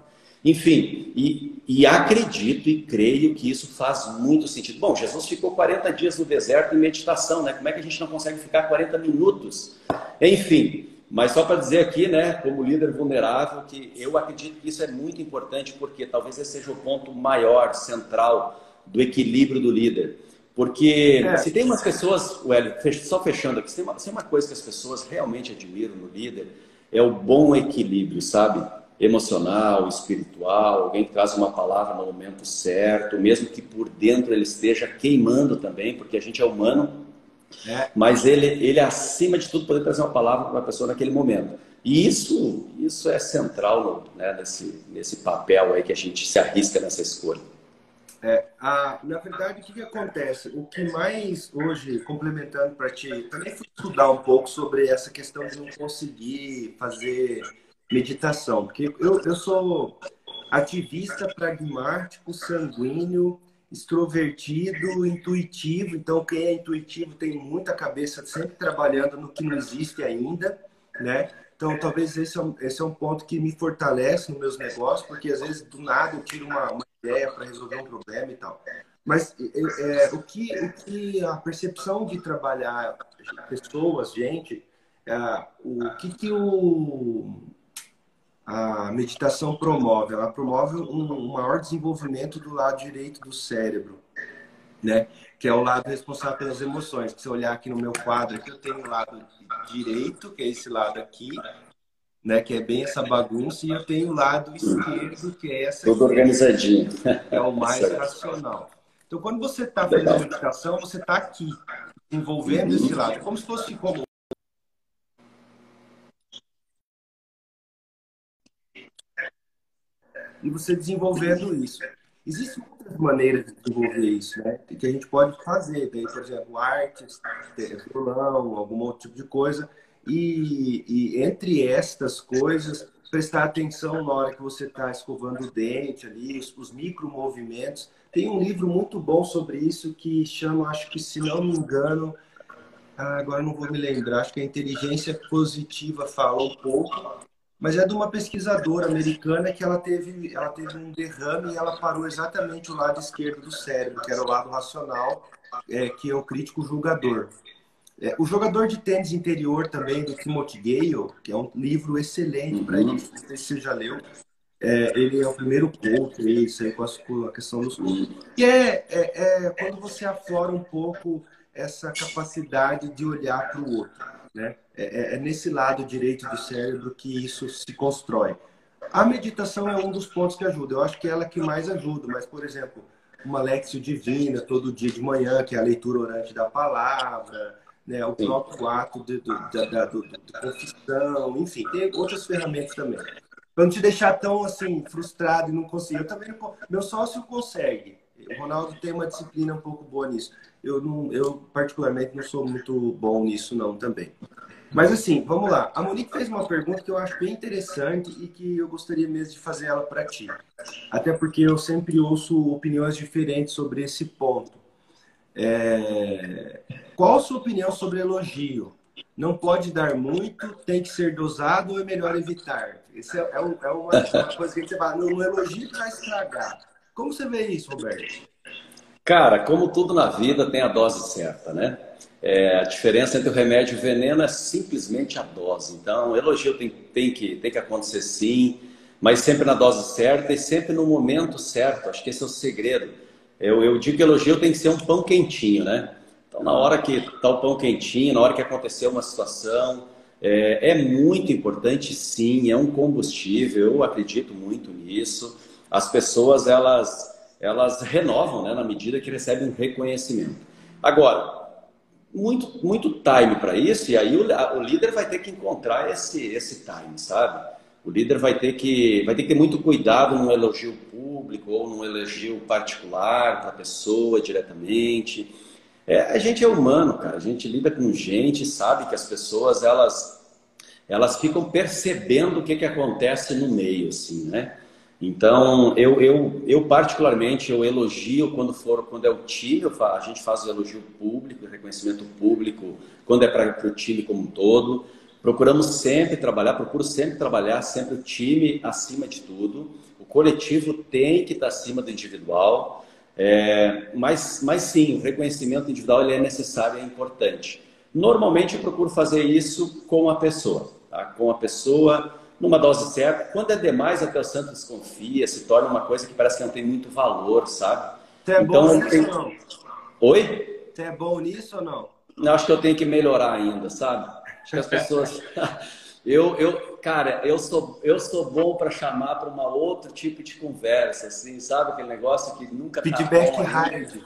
enfim, e, e acredito e creio que isso faz muito sentido. Bom, Jesus ficou 40 dias no deserto em meditação, né? Como é que a gente não consegue ficar 40 minutos? Enfim, mas só para dizer aqui, né, como líder vulnerável, que eu acredito que isso é muito importante, porque talvez esse seja o ponto maior, central do equilíbrio do líder. Porque é. se tem umas pessoas, Hélio, só fechando aqui, se tem, uma, se tem uma coisa que as pessoas realmente admiram no líder, é o bom equilíbrio, sabe? Emocional, espiritual, alguém que traz uma palavra no momento certo, mesmo que por dentro ele esteja queimando também, porque a gente é humano, É. Mas ele, ele, acima de tudo, poder trazer uma palavra para a pessoa naquele momento. E isso, isso é central né, nesse, nesse papel aí que a gente se arrisca nessa escolha. É, a, na verdade, o que, que acontece? O que mais hoje, complementando para ti, também fui estudar um pouco sobre essa questão de não conseguir fazer meditação, porque eu, eu sou ativista pragmático, sanguíneo, extrovertido, intuitivo. Então, quem é intuitivo tem muita cabeça sempre trabalhando no que não existe ainda, né? Então, talvez esse é, um, esse é um ponto que me fortalece nos meus negócios, porque às vezes do nada eu tiro uma, uma ideia para resolver um problema e tal. Mas é, o, que, o que a percepção de trabalhar pessoas, gente, é, o que, que o, a meditação promove? Ela promove um, um maior desenvolvimento do lado direito do cérebro, né? que é o lado responsável pelas emoções. Se você olhar aqui no meu quadro, aqui eu tenho o lado direito, que é esse lado aqui, né, que é bem essa bagunça, e eu tenho o lado esquerdo, que é essa. Tudo organizadinho. é o mais racional. Então, quando você está fazendo meditação, você está aqui, envolvendo uhum. esse lado, como se fosse como e você desenvolvendo isso. Existem outras maneiras de desenvolver isso, né? Que a gente pode fazer. Tem, por exemplo, artes, violão, algum outro tipo de coisa. E, e, entre estas coisas, prestar atenção na hora que você está escovando o dente ali, os, os micromovimentos. Tem um livro muito bom sobre isso que chama, acho que se não me engano, ah, agora não vou me lembrar, acho que a inteligência positiva fala um pouco, mas é de uma pesquisadora americana que ela teve, ela teve um derrame e ela parou exatamente o lado esquerdo do cérebro, que era o lado racional, é, que é o crítico julgador. É, o jogador de tênis interior também, do Timothy Gale, que é um livro excelente uhum. para isso, não sei se você já leu. É, ele é o primeiro ponto, isso aí com a, questão dos. E é, é, é quando você aflora um pouco essa capacidade de olhar para o outro. Né? É, é, é, nesse lado direito do cérebro que isso se constrói. A meditação é um dos pontos que ajuda. Eu acho que é ela que mais ajuda, mas, por exemplo, uma Lexio Divina todo dia de manhã, que é a leitura orante da palavra, né? o próprio ato de, do, da, do, de confissão, enfim, tem outras ferramentas também. Para não te deixar tão assim, frustrado e não conseguir. Eu também não, Meu sócio consegue. O Ronaldo tem uma disciplina um pouco boa nisso. Eu, não, eu particularmente, não sou muito bom nisso, não, também. Mas assim, vamos lá. A Monique fez uma pergunta que eu acho bem interessante e que eu gostaria mesmo de fazer ela para ti. Até porque eu sempre ouço opiniões diferentes sobre esse ponto. É... Qual a sua opinião sobre elogio? Não pode dar muito, tem que ser dosado ou é melhor evitar? Isso é, é, um, é uma, coisa que gente fala, no elogio vai estragar. Como você vê isso, Roberto? Cara, como tudo na vida tem a dose certa, né? É, a diferença entre o remédio e o veneno é simplesmente a dose. Então, elogio tem, tem, que, tem que acontecer sim, mas sempre na dose certa e sempre no momento certo. Acho que esse é o segredo. Eu, eu digo que elogio tem que ser um pão quentinho, né? Então, na hora que está o pão quentinho, na hora que aconteceu uma situação, é, é muito importante sim, é um combustível, eu acredito muito nisso. As pessoas, elas elas renovam né, na medida que recebem um reconhecimento. Agora, muito, muito time para isso, e aí o, o, líder vai ter que encontrar esse, esse time, sabe? O líder vai ter, que, vai ter que ter muito cuidado no elogio público ou no elogio particular para a pessoa diretamente. É, a gente é humano, cara. A gente lida com gente, sabe que as pessoas elas elas ficam percebendo o que, que acontece no meio, assim, né? Então, eu, eu, eu particularmente, eu elogio quando for, quando é o time, a gente faz o elogio público, reconhecimento público, quando é para o time como um todo. Procuramos sempre trabalhar, procuro sempre trabalhar, sempre o time acima de tudo. O coletivo tem que estar acima do individual. É, mas, mas sim, o reconhecimento individual ele é necessário, é importante. Normalmente eu procuro fazer isso com a pessoa, tá? com a pessoa numa dose certa. Quando é demais, até o santo desconfia, se torna uma coisa que parece que não tem muito valor, sabe? Você é então, bom nisso tenho... ou não? Oi? Você é bom nisso ou não? Acho que eu tenho que melhorar ainda, sabe? Acho que as pessoas. <laughs> eu, eu, cara, eu sou, eu sou bom para chamar para uma outro tipo de conversa, assim, sabe? Aquele negócio que nunca. Feedback tá hard.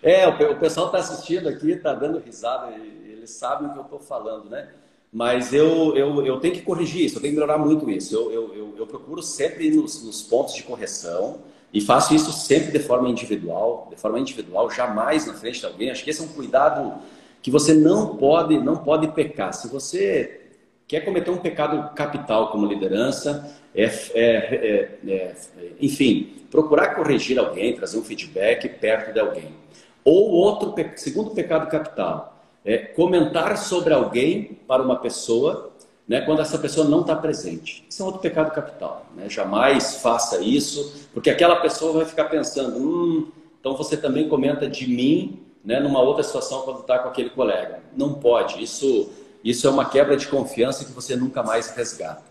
É, o pessoal está assistindo aqui, está dando risada, eles sabem o que eu estou falando, né? Mas eu, eu, eu tenho que corrigir isso, eu tenho que melhorar muito isso. Eu, eu, eu, eu procuro sempre nos, nos pontos de correção e faço isso sempre de forma individual, de forma individual, jamais na frente de alguém. Acho que esse é um cuidado que você não pode, não pode pecar. Se você quer cometer um pecado capital como liderança, é, é, é, é, enfim, procurar corrigir alguém, trazer um feedback perto de alguém. Ou outro, segundo pecado capital, é comentar sobre alguém para uma pessoa né, quando essa pessoa não está presente. Isso é outro pecado capital. Né? Jamais faça isso, porque aquela pessoa vai ficar pensando, hum, então você também comenta de mim né, numa outra situação quando está com aquele colega. Não pode. Isso, isso é uma quebra de confiança que você nunca mais resgata.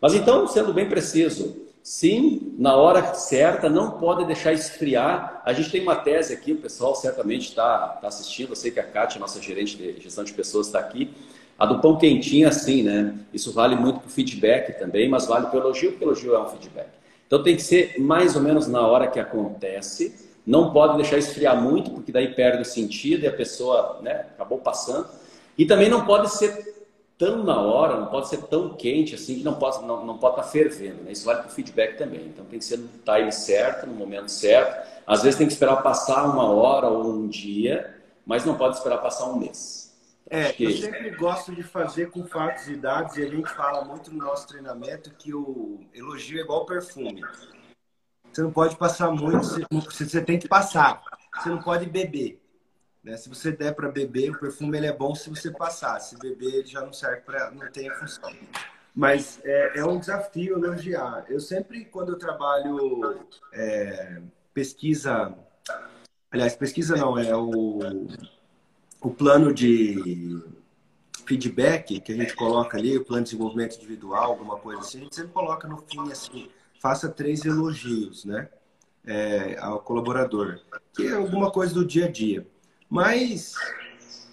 Mas então, sendo bem preciso, sim, na hora certa, não pode deixar esfriar. A gente tem uma tese aqui, o pessoal certamente está tá assistindo. Eu sei que a Kátia, nossa gerente de gestão de pessoas, está aqui. A do pão quentinho, assim, né? Isso vale muito para o feedback também, mas vale para o elogio, porque o elogio é um feedback. Então tem que ser mais ou menos na hora que acontece não pode deixar esfriar muito, porque daí perde o sentido e a pessoa né, acabou passando. E também não pode ser tão na hora, não pode ser tão quente assim que não pode, não, não pode estar tá fervendo. Né? Isso vale para o feedback também. Então tem que ser no time certo, no momento certo. Às vezes tem que esperar passar uma hora ou um dia, mas não pode esperar passar um mês. É, que... eu sempre gosto de fazer com fatos e dados, e a gente fala muito no nosso treinamento que o elogio é igual perfume. Você não pode passar muito, você tem que passar. Você não pode beber. Né? Se você der para beber, o perfume ele é bom se você passar. Se beber, ele já não serve para. não tem a função. Mas é, é, um desafio elogiar. Eu sempre, quando eu trabalho é, pesquisa. Aliás, pesquisa não, é o, o plano de feedback que a gente coloca ali, o plano de desenvolvimento individual, alguma coisa assim, a gente sempre coloca no fim assim faça três elogios, né? É, ao colaborador, que é alguma coisa do dia a dia. Mas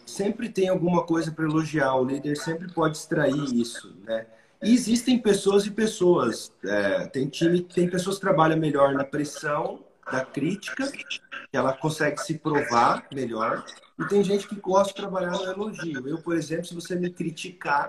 sempre tem alguma coisa para elogiar, o líder sempre pode extrair isso, né? E existem pessoas e pessoas. É, tem time, tem pessoas que trabalham melhor na pressão da crítica, que ela consegue se provar melhor, e tem gente que gosta de trabalhar no elogio. Eu, por exemplo, se você me criticar,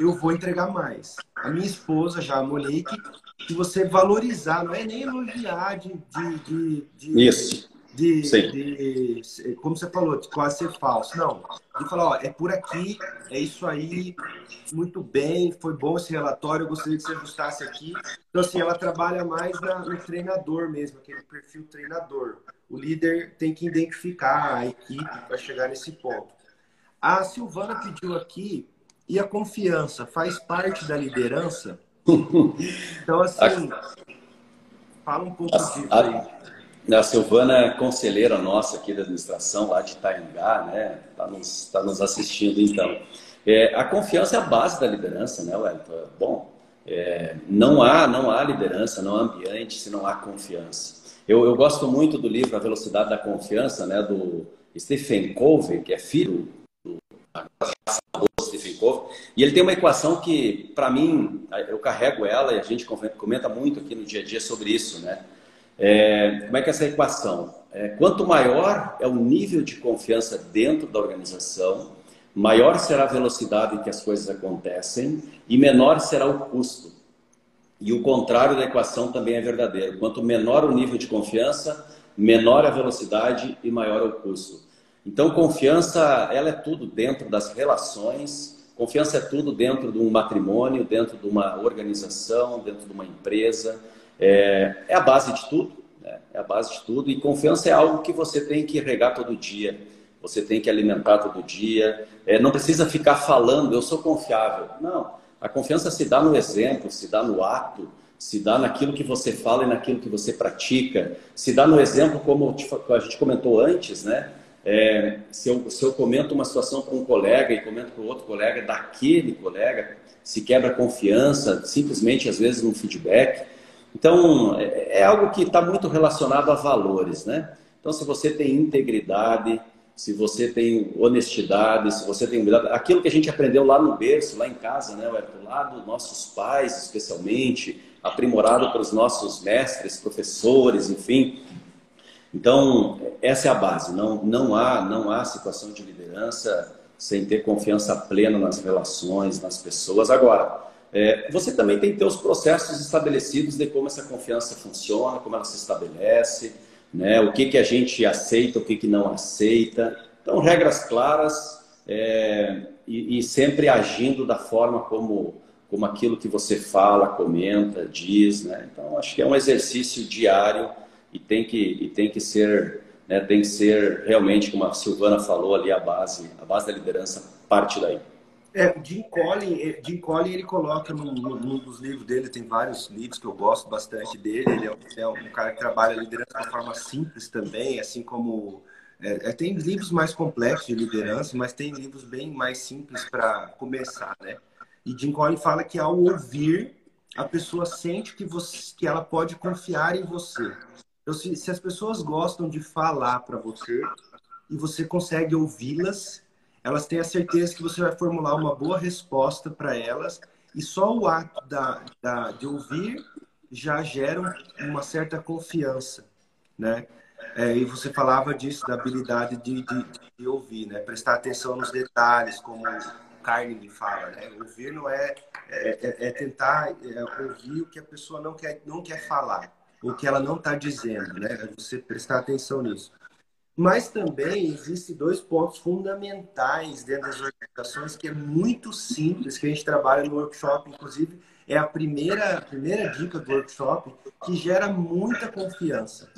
eu vou entregar mais. A minha esposa, já a Monique, que você valorizar, não é nem elogiar de. de, de, de Isso. De, de, como você falou, de quase ser falso. Não. De falar, ó, é por aqui, é isso aí, muito bem, foi bom esse relatório, eu gostaria que você ajustasse aqui. Então, assim, ela trabalha mais na, no treinador mesmo, aquele perfil treinador. O líder tem que identificar a equipe para chegar nesse ponto. A Silvana pediu aqui e a confiança faz parte da liderança? <laughs> Então, assim, fala um pouco a, disso aí. A Silvana é conselheira nossa aqui da administração, lá de Itaiangá, né? Está nos, tá nos assistindo, então. É, a confiança é a base da liderança, né, Wellington? Bom, é, não, há, não há liderança, não há ambiente se não há confiança. Eu, eu gosto muito do livro A Velocidade da Confiança, né, do Stephen Covey, que é filho do Stephen Covey, e ele tem uma equação que, para mim, eu carrego ela e a gente comenta muito aqui no dia a dia sobre isso, né? É, como é que é essa equação? É, quanto maior é o nível de confiança dentro da organização, maior será a velocidade em que as coisas acontecem e menor será o custo. E o contrário da equação também é verdadeiro. Quanto menor o nível de confiança, menor a velocidade e maior o custo. Então, confiança, ela é tudo dentro das relações, confiança é tudo dentro de um matrimônio, dentro de uma organização, dentro de uma empresa. É, é a base de tudo, né? é a base de tudo. E confiança é algo que você tem que regar todo dia, você tem que alimentar todo dia. É, não precisa ficar falando, eu sou confiável. Não, a confiança se dá no exemplo, se dá no ato, se dá naquilo que você fala e naquilo que você pratica, se dá no exemplo, como a gente comentou antes, né? É, se, eu, se eu comento uma situação com um colega e comento com outro colega daquele colega, se quebra a confiança, simplesmente às vezes um feedback. Então, é, é algo que está muito relacionado a valores, né? Então, se você tem integridade, se você tem honestidade, se você tem humildade, aquilo que a gente aprendeu lá no berço, lá em casa, né, Everton? Lá dos nossos pais, especialmente, aprimorado pelos nossos mestres, professores, enfim, Então, essa é a base. Não, não, há, não há situação de liderança sem ter confiança plena nas relações, nas pessoas. Agora, é, você também tem que ter os processos estabelecidos de como essa confiança funciona, como ela se estabelece, né? o que, que a gente aceita, o que, que não aceita. Então, regras claras é, e, e sempre agindo da forma como como aquilo que você fala, comenta, diz, né? Então acho que é um exercício diário e tem que e tem que ser né, tem que ser realmente como a Silvana falou ali a base a base da liderança parte daí. É, Jim Collin, é, Jim Collin ele coloca num, num, dos livros dele, tem vários livros que eu gosto bastante dele. Ele é um, é um cara que trabalha liderança de forma simples também, assim como é, é, tem livros mais complexos de liderança, mas tem livros bem mais simples para começar, né? E Jim Collin fala que ao ouvir, a pessoa sente que, você, que ela pode confiar em você. Então, se, se as pessoas gostam de falar para você e você consegue ouvi-las, elas têm a certeza que você vai formular uma boa resposta para elas e só o ato da, da, de ouvir já gera uma certa confiança, né? É, e você falava disso, da habilidade de, de, de, ouvir, né? Prestar atenção nos detalhes, como Carnegie fala, né? Ouvir não é, é, é, é tentar é, ouvir o que a pessoa não quer, não quer falar, o que ela não está dizendo, né? É você prestar atenção nisso. Mas também existem dois pontos fundamentais dentro das organizações que é muito simples, que a gente trabalha no workshop, inclusive é a primeira, a primeira dica do workshop, que gera muita confiança,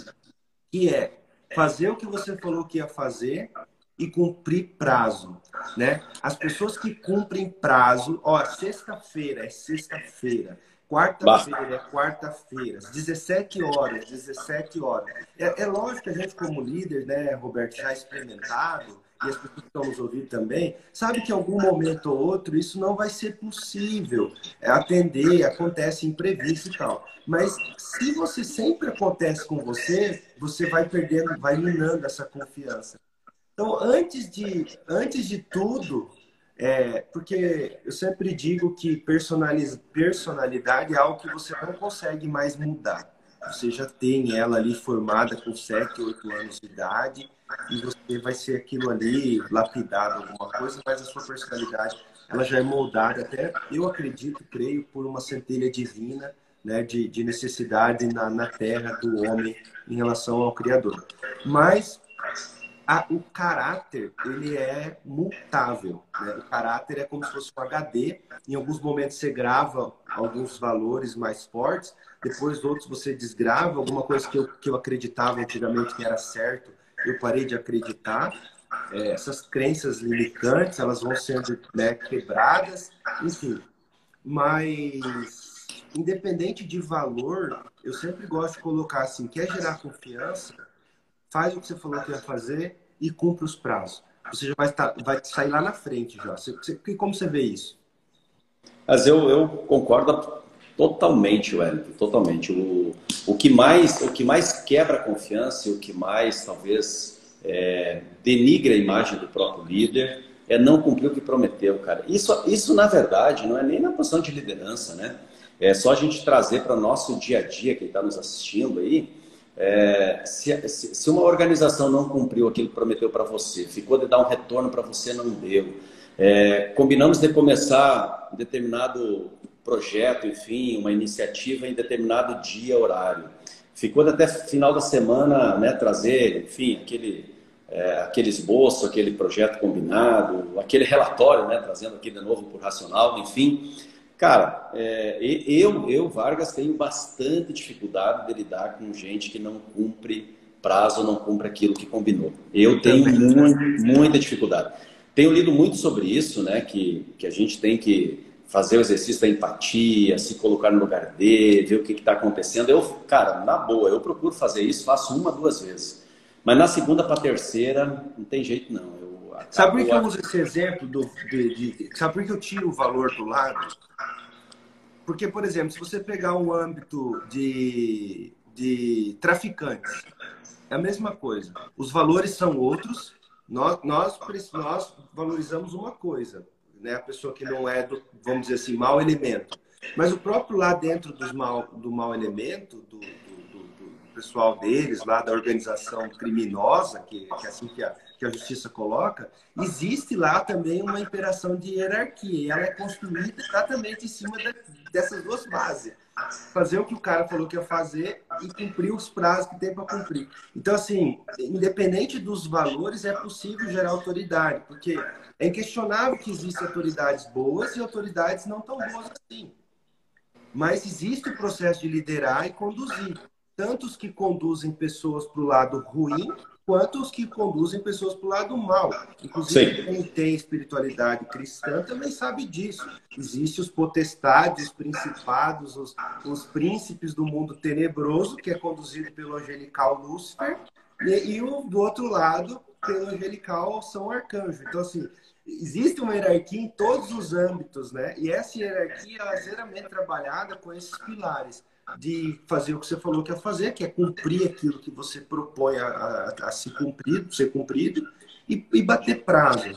que é fazer o que você falou que ia fazer e cumprir prazo, né? As pessoas que cumprem prazo, ó, sexta-feira é sexta-feira, quarta-feira é quarta-feira, 17 horas, 17 horas. É, é lógico que a gente como líder, né, Roberto, já experimentado, e as pessoas que estão nos ouvindo também, sabe que em algum momento ou outro isso não vai ser possível é, atender, acontece imprevisto e tal. Mas se você sempre acontece com você, você vai perdendo, vai minando essa confiança. Então, antes de, antes de tudo, é, porque eu sempre digo que personalidade é algo que você não consegue mais mudar. Você já tem ela ali formada com 7, 8 anos de idade e você vai ser aquilo ali lapidado alguma coisa, mas a sua personalidade ela já é moldada até, eu acredito, creio, por uma centelha divina né, de, de necessidade na, na terra do homem em relação ao Criador. Mas a, o caráter ele é mutável. Né? O caráter é como se fosse um HD. Em alguns momentos você grava alguns valores mais fortes, depois outros você desgrava. Alguma coisa que eu, que eu acreditava antigamente que era certo, eu parei de acreditar. É, essas crenças limitantes elas vão sendo né, quebradas, enfim. Mas independente de valor, eu sempre gosto de colocar assim: quer gerar confiança? Faz o que você falou que ia fazer e cumpre os prazos. Você já vai, estar, vai sair lá na frente já. Você, você, como você vê isso? Mas eu, eu concordo totalmente, Wellington, totalmente. O, o, que mais, o que mais quebra a confiança e o que mais talvez é, denigre a imagem do próprio líder é não cumprir o que prometeu, cara. Isso, isso na verdade, não é nem na posição de liderança, né? É só a gente trazer para o nosso dia a dia, quem está nos assistindo aí, é, se, se, uma organização não cumpriu aquilo que prometeu para você, ficou de dar um retorno para você, não deu. É, combinamos de começar um determinado projeto, enfim, uma iniciativa em determinado dia, horário. Ficou até final da semana né, trazer, enfim, aquele, é, aquele esboço, aquele projeto combinado, aquele relatório, né, trazendo aqui de novo por racional, enfim. Cara, é, eu, eu, Vargas, tenho bastante dificuldade de lidar com gente que não cumpre prazo, não cumpre aquilo que combinou. Eu tenho muito, muita dificuldade. Tenho lido muito sobre isso, né? Que, que a gente tem que fazer o exercício da empatia, se colocar no lugar dele, ver o que está acontecendo. Eu, cara, na boa, eu procuro fazer isso, faço uma, duas vezes. Mas na segunda para terceira, não tem jeito não. Sabe por que eu uso esse exemplo? Do, de, de, sabe por que eu tiro o valor do lado? Porque, por exemplo, se você pegar o âmbito de, de traficantes, é a mesma coisa. Os valores são outros. Nós, nós, nós valorizamos uma coisa, né? A pessoa que não é, do, vamos dizer assim, mau elemento. Mas o próprio lá dentro dos mal, do mau elemento, do, do, do, pessoal deles, lá da organização criminosa, que, que é assim que a, que a justiça coloca, existe lá também uma imperação de hierarquia. E ela é construída exatamente em cima de, dessas duas bases. Fazer o que o cara falou que ia fazer e cumprir os prazos que tem para cumprir. Então, assim, independente dos valores, é possível gerar autoridade, porque é inquestionável que existem autoridades boas e autoridades não tão boas assim. Mas existe o processo de liderar e conduzir. Tanto os que conduzem pessoas para o lado ruim, quanto os que conduzem pessoas para o lado mal. Inclusive, Sim. quem tem espiritualidade cristã também sabe disso. Existem os potestades, os principados, os, os príncipes do mundo tenebroso, que é conduzido pelo angelical Lúcifer, e, e o, do outro lado, pelo angelical São Arcanjo. Então, assim, existe uma hierarquia em todos os âmbitos, né? E essa hierarquia ela é zeramente trabalhada com esses pilares de fazer o que você falou que ia fazer, que é cumprir aquilo que você propõe a, a, a se cumprir, ser cumprido, e, e, bater prazo.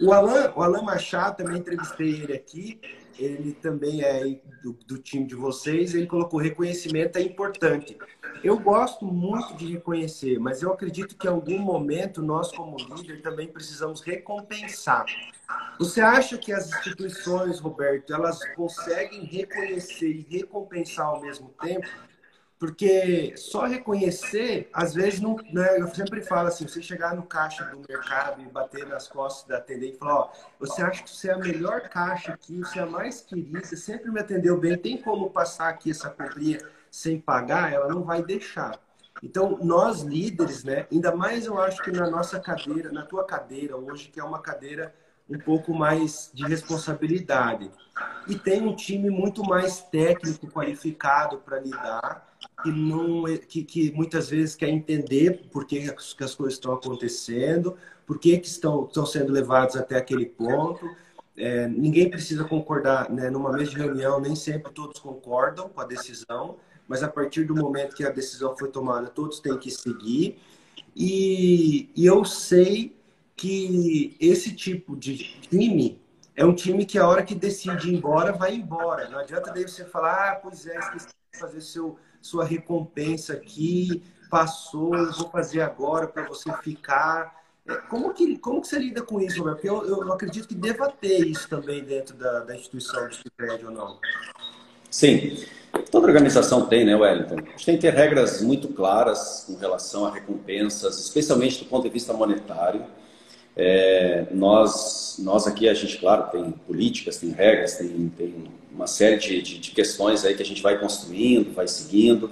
O Alan, o Alan Machado, também entrevistei ele aqui, ele também é do, do, time de vocês, ele colocou reconhecimento é importante. Eu gosto muito de reconhecer, mas eu acredito que em algum momento nós, como líder, também precisamos recompensar. Você acha que as instituições, Roberto, elas conseguem reconhecer e recompensar ao mesmo tempo? Porque só reconhecer, às vezes, não, né, eu sempre falo assim, você chegar no caixa do mercado e bater nas costas da atendente e falar, ó, você acha que você é a melhor caixa aqui, você é a mais querida, sempre me atendeu bem, tem como passar aqui essa comprinha sem pagar? Ela não vai deixar. Então, nós líderes, né, ainda mais eu acho que na nossa cadeira, na tua cadeira hoje, que é uma cadeira um pouco mais de responsabilidade. E tem um time muito mais técnico, qualificado para lidar, que, não, é, que, que, muitas vezes quer entender por que, que as coisas estão acontecendo, por que, que estão, estão sendo levados até aquele ponto. É, ninguém precisa concordar, né? numa mesa de reunião, nem sempre todos concordam com a decisão, mas a partir do momento que a decisão foi tomada, todos têm que seguir. E, e eu sei que esse tipo de time é um time que a hora que decide ir embora, vai embora. Não adianta daí você falar, ah, pois é, esqueci de fazer seu, sua recompensa aqui, passou, eu vou fazer agora para você ficar. É, como que, como que você lida com isso, Roberto? Porque eu, eu acredito que deva ter isso também dentro da, da instituição de prédio ou não. Sim, toda organização tem, né, Wellington? A gente tem que ter regras muito claras com relação a recompensas, especialmente do ponto de vista monetário. É, nós, nós aqui, a gente, claro, tem políticas, tem regras, tem, tem uma série de, de, de, questões aí que a gente vai construindo, vai seguindo.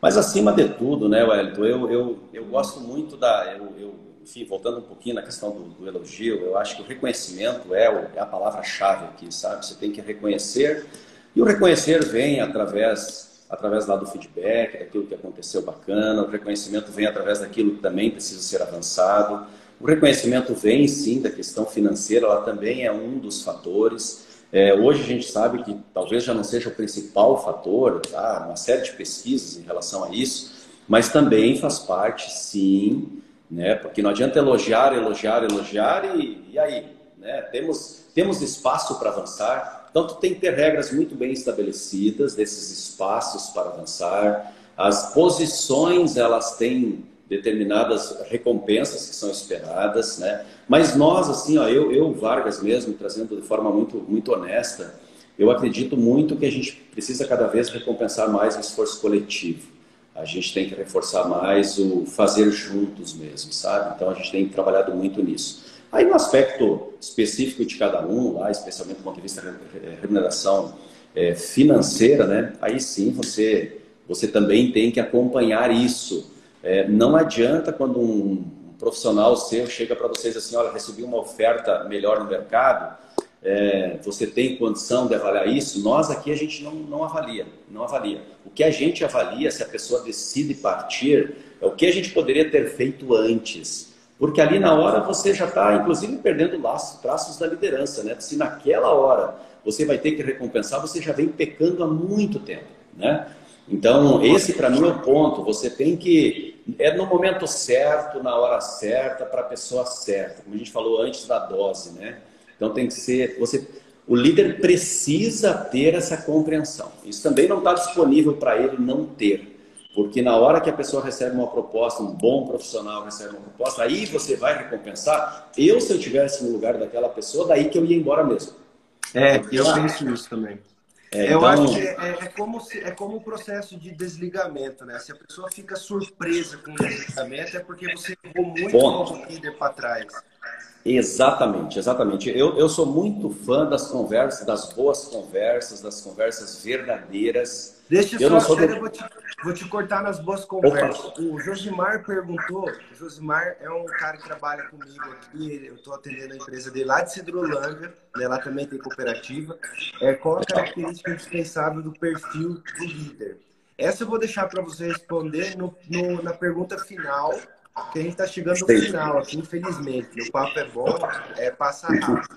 Mas acima de tudo, né, Wellington, eu, eu, eu gosto muito da. Eu, eu, enfim, voltando um pouquinho na questão do, do elogio, eu acho que o reconhecimento é, é a palavra-chave aqui, sabe? Você tem que reconhecer, e o reconhecer vem através, através lá do feedback, daquilo que aconteceu bacana, o reconhecimento vem através daquilo que também precisa ser avançado. O reconhecimento vem sim da questão financeira, ela também é um dos fatores. É, hoje a gente sabe que talvez já não seja o principal fator, tá? uma série de pesquisas em relação a isso, mas também faz parte, sim, né? porque não adianta elogiar, elogiar, elogiar e, e aí? Né? Temos, temos espaço para avançar, então tu tem que ter regras muito bem estabelecidas desses espaços para avançar. As posições, elas têm determinadas recompensas que são esperadas, né? Mas nós, assim, ó, eu, eu, Vargas mesmo, trazendo de forma muito, muito honesta, eu acredito muito que a gente precisa cada vez recompensar mais o esforço coletivo. A gente tem que reforçar mais o fazer juntos mesmo, sabe? Então a gente tem trabalhado muito nisso. Aí no aspecto específico de cada um, lá, especialmente do ponto de vista da remuneração é, financeira, né? Aí sim você, você também tem que acompanhar isso é, não adianta quando um profissional seu chega para vocês assim, olha, recebi uma oferta melhor no mercado, é, você tem condição de avaliar isso? Nós aqui a gente não, não avalia, não avalia. O que a gente avalia, se a pessoa decide partir, é o que a gente poderia ter feito antes. Porque ali na hora você já está, inclusive, perdendo laços, traços da liderança, né? Se naquela hora você vai ter que recompensar, você já vem pecando há muito tempo, né? Então, esse para mim é o ponto. Você tem que. É no momento certo, na hora certa, para a pessoa certa. Como a gente falou antes da dose, né? Então tem que ser. Você, o líder precisa ter essa compreensão. Isso também não está disponível para ele não ter. Porque na hora que a pessoa recebe uma proposta, um bom profissional recebe uma proposta, aí você vai recompensar. Eu, se eu tivesse no lugar daquela pessoa, daí que eu ia embora mesmo. É, eu penso isso também. É, eu então... acho que é, é, é, como se, é como o processo de desligamento, né? Se a pessoa fica surpresa com o desligamento, é porque você errou muito como líder para trás. Exatamente, exatamente. Eu, eu sou muito fã das conversas, das boas conversas, das conversas verdadeiras. Deixa eu só, sou... eu vou te, vou te cortar nas boas conversas. Opa. O Josimar perguntou, o Josimar é um cara que trabalha comigo aqui, eu estou atendendo a empresa dele lá de Cidrolândia, né, lá também tem cooperativa. É, qual a característica indispensável do perfil do líder? Essa eu vou deixar para você responder no, no, na pergunta final que a gente está chegando no final aqui, infelizmente. O papo é bom, é passa rápido.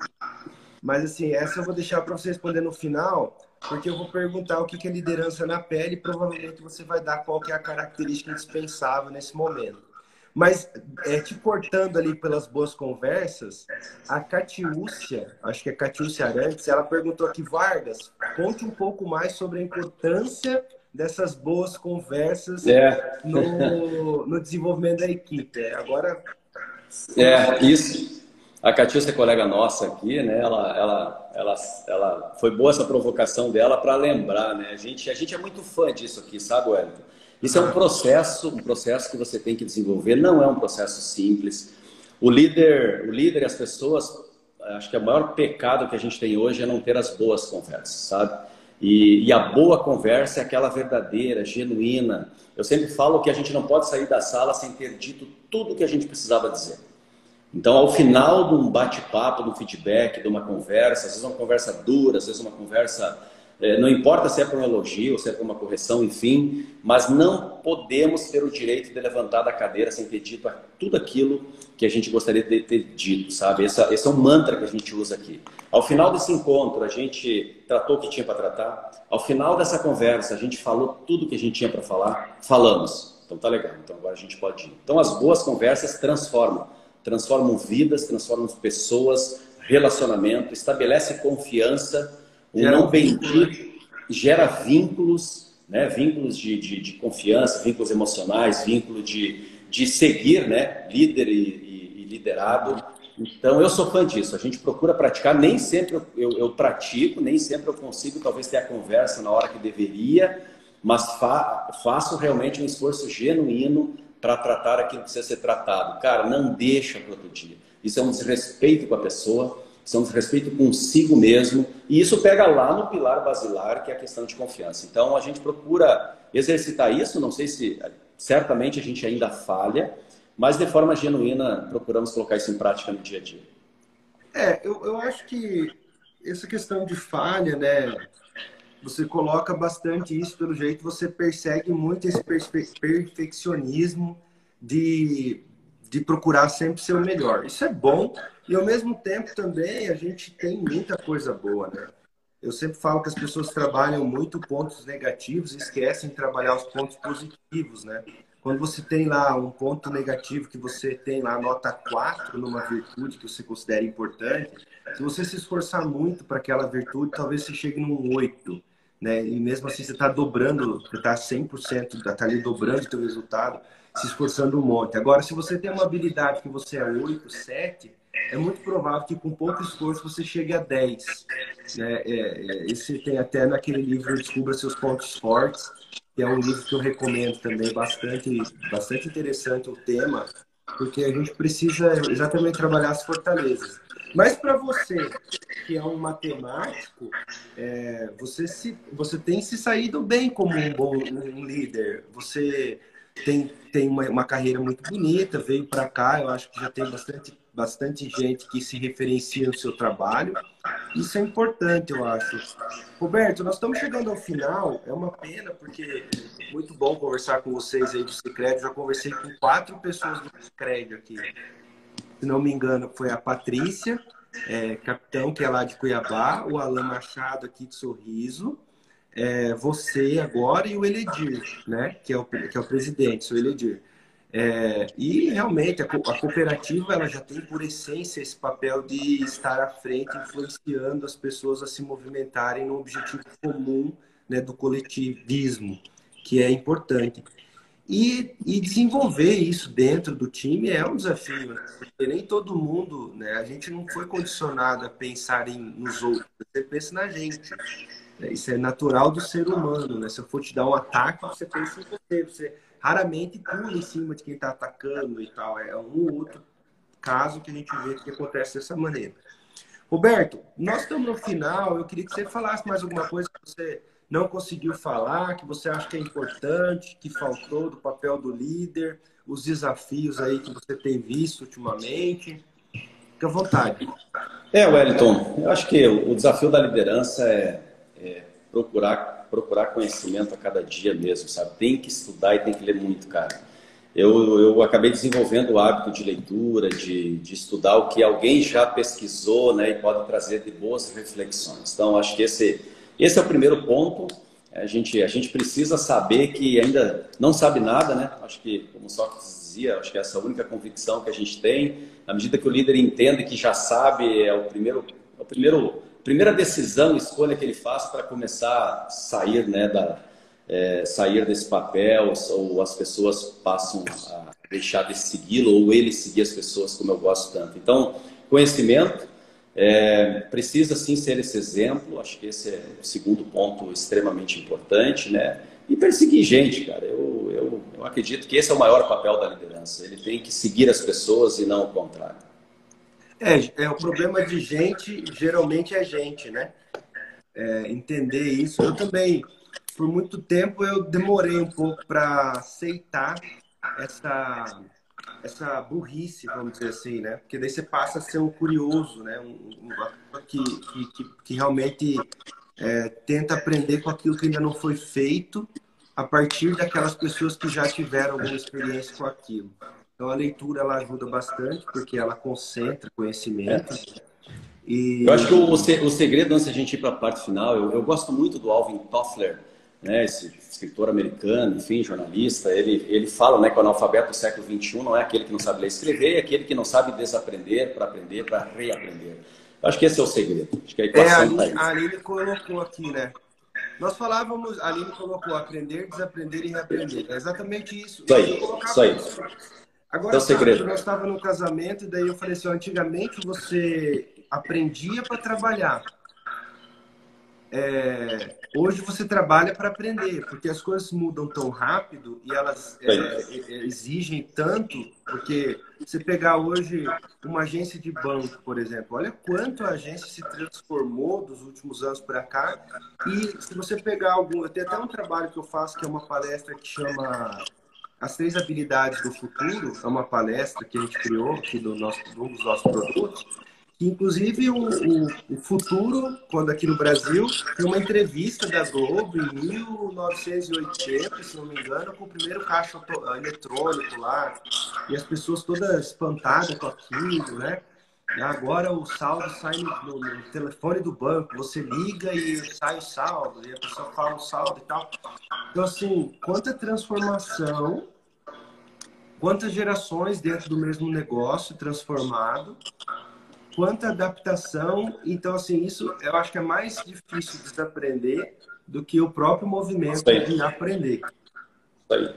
Mas assim, essa eu vou deixar para você responder no final, porque eu vou perguntar o que é liderança na pele e provavelmente você vai dar qual que é a característica indispensável nesse momento. Mas, é, te cortando ali pelas boas conversas, a Catiúcia, acho que é Catiúcia Arantes, ela perguntou aqui, Vargas, conte um pouco mais sobre a importância dessas boas conversas é. no, no desenvolvimento da equipe. É, agora. É, isso. A Catiúcia é colega nossa aqui, né? Ela, ela, ela, ela foi boa essa provocação dela para lembrar, né? A gente, a gente é muito fã disso aqui, sabe, Wellington? Isso é um processo, um processo que você tem que desenvolver. Não é um processo simples. O líder, o líder e as pessoas, acho que o maior pecado que a gente tem hoje é não ter as boas conversas, sabe? E, e, a boa conversa é aquela verdadeira, genuína. Eu sempre falo que a gente não pode sair da sala sem ter dito tudo o que a gente precisava dizer. Então, ao final de um bate-papo, de um feedback, de uma conversa, às vezes uma conversa dura, às vezes uma conversa é, não importa se é para um elogio, se é para uma correção, enfim, mas não podemos ter o direito de levantar da cadeira sem ter dito tudo aquilo que a gente gostaria de ter dito, sabe? Esse é um mantra que a gente usa aqui. Ao final desse encontro, a gente tratou o que tinha para tratar. Ao final dessa conversa, a gente falou tudo que a gente tinha para falar. Falamos. Então tá legal. Então agora a gente pode ir. Então as boas conversas transformam. Transformam vidas, transformam pessoas, relacionamento, estabelece confiança o não bendito gera vínculos, né? vínculos de, de, de, confiança, vínculos emocionais, vínculo de, de seguir, né? líder e, e, e, liderado. Então, eu sou fã disso. A gente procura praticar, nem sempre eu, eu, eu, pratico, nem sempre eu consigo, talvez, ter a conversa na hora que deveria, mas fa faço realmente um esforço genuíno para tratar aquilo que precisa ser tratado. Cara, não deixa para outro dia. Isso é um desrespeito com a pessoa são desrespeito consigo mesmo, e isso pega lá no pilar basilar, que é a questão de confiança. Então, a gente procura exercitar isso, não sei se, certamente a gente ainda falha, mas de forma genuína procuramos colocar isso em prática no dia a dia. É, eu, eu acho que essa questão de falha, né, você coloca bastante isso, pelo jeito você persegue muito esse perfeccionismo de, de procurar sempre ser o melhor. Isso é bom, e ao mesmo tempo também a gente tem muita coisa boa, né? Eu sempre falo que as pessoas trabalham muito pontos negativos e esquecem de trabalhar os pontos positivos, né? Quando você tem lá um ponto negativo que você tem lá nota 4 numa virtude que você considera importante, se você se esforçar muito para aquela virtude, talvez você chegue num 8, né? E mesmo assim você está dobrando, você está 100%, está ali dobrando o seu resultado, se esforçando um monte. Agora, se você tem uma habilidade que você é 8, 7, é muito provável que com pouco esforço você chegue a 10. Né? É, é, tem até naquele livro Descubra Seus Pontos Fortes, que é um livro que eu recomendo também, bastante, bastante interessante o tema, porque a gente precisa exatamente trabalhar as fortalezas. Mas para você, que é um matemático, é, você, se, você tem se saído bem como um bom um líder. Você tem, tem uma, uma carreira muito bonita, veio para cá, eu acho que já tem bastante bastante gente que se referencia no seu trabalho. Isso é importante, eu acho. Roberto, nós estamos chegando ao final. É uma pena, porque é muito bom conversar com vocês aí do Cicred. Já conversei com quatro pessoas do Cicred aqui. Se não me engano, foi a Patrícia, é, capitão, que é lá de Cuiabá, o Alan Machado aqui de Sorriso, é, você agora e o Eledir, né? Que é o, que é o presidente, sou Eledir. É, e realmente a, a, cooperativa ela já tem por essência esse papel de estar à frente, influenciando as pessoas a se movimentarem no objetivo comum né, do coletivismo, que é importante. E, e, desenvolver isso dentro do time é um desafio, né? porque nem todo mundo, né? A gente não foi condicionado a pensar em, nos outros, você pensa na gente. Né? Isso é natural do ser humano, né? Se eu for te dar um ataque, você pensa em você. Você raramente pula em cima de quem está atacando e tal. É um ou outro caso que a gente vê que acontece dessa maneira. Roberto, nós estamos no final. Eu queria que você falasse mais alguma coisa que você não conseguiu falar, que você acha que é importante, que faltou do papel do líder, os desafios aí que você tem visto ultimamente. Fique à vontade. É, Wellington, eu acho que o desafio da liderança é, é procurar, procurar conhecimento a cada dia mesmo, sabe? Tem que estudar e tem que ler muito, cara. Eu, eu acabei desenvolvendo o hábito de leitura, de, de estudar o que alguém já pesquisou né, e pode trazer de boas reflexões. Então, acho que esse esse é o primeiro ponto. A gente, a gente precisa saber que ainda não sabe nada, né? Acho que, como Sócrates dizia, acho que essa é a única convicção que a gente tem. Na medida que o líder entende que já sabe, é o primeiro, é o primeiro, primeira decisão, escolha que ele faz para começar a sair, né, da, é, sair desse papel, ou as pessoas passam a deixar de segui-lo, ou ele seguir as pessoas como eu gosto tanto. Então, conhecimento, é, precisa sim ser esse exemplo, acho que esse é o segundo ponto extremamente importante, né? E perseguir gente, cara. Eu, eu, eu acredito que esse é o maior papel da liderança. Ele tem que seguir as pessoas e não o contrário. É, é o problema de gente, geralmente é gente, né? É, entender isso. Eu também, por muito tempo, eu demorei um pouco para aceitar essa essa burrice, vamos dizer assim, né? Porque daí você passa a ser um curioso, né? Um, um que, que, que, realmente é, tenta aprender com aquilo que ainda não foi feito a partir daquelas pessoas que já tiveram alguma experiência com aquilo. Então a leitura ela ajuda bastante porque ela concentra conhecimento. É. E... Eu acho que o, o segredo, antes de a gente ir para a parte final, eu, eu gosto muito do Alvin Toffler, né, esse escritor americano, enfim, jornalista, ele, ele fala né, que o analfabeto do século XXI não é aquele que não sabe ler e escrever, é aquele que não sabe desaprender para aprender, para reaprender. Eu acho que esse é o segredo. Acho que a equação é, a, Aline, tá a Aline colocou aqui, né? Nós falávamos, a Aline colocou aprender, desaprender e reaprender. É exatamente isso. Isso aí, isso aí. Agora, é o segredo. nós estávamos no casamento e daí eu falei assim, antigamente você aprendia para trabalhar é, hoje você trabalha para aprender, porque as coisas mudam tão rápido e elas é, é, exigem tanto, porque você pegar hoje uma agência de banco, por exemplo, olha quanto a agência se transformou dos últimos anos para cá. E se você pegar algum, eu tenho até um trabalho que eu faço que é uma palestra que chama as três habilidades do futuro, é uma palestra que a gente criou aqui do nosso, um dos nossos produtos. Inclusive, o, o, o, Futuro, quando aqui no Brasil, tem uma entrevista da Globo em 1980, se não me engano, com o primeiro caixa eletrônico lá, e as pessoas todas espantadas com aquilo, né? Agora o saldo sai no, no, no, telefone do banco, você liga e sai o saldo, e a pessoa fala o saldo e tal. Então, assim, quanta transformação, quantas gerações dentro do mesmo negócio transformado, quanta adaptação. Então, assim, isso eu acho que é mais difícil de desaprender do que o próprio movimento de aprender. Isso aí.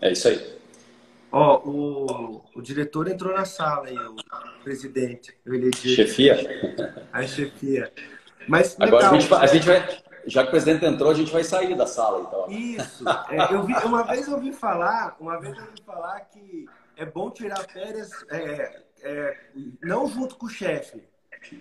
É isso aí. Ó, o, o diretor entrou na sala aí, o presidente. Eu elegi. Chefia? A chefia. Mas, Agora a, gente, a gente vai. Já que o presidente entrou, a gente vai sair da sala, então. Isso. É, eu vi, uma vez eu ouvi falar, uma vez eu ouvi falar que é bom tirar férias é, é, não junto com o chefe,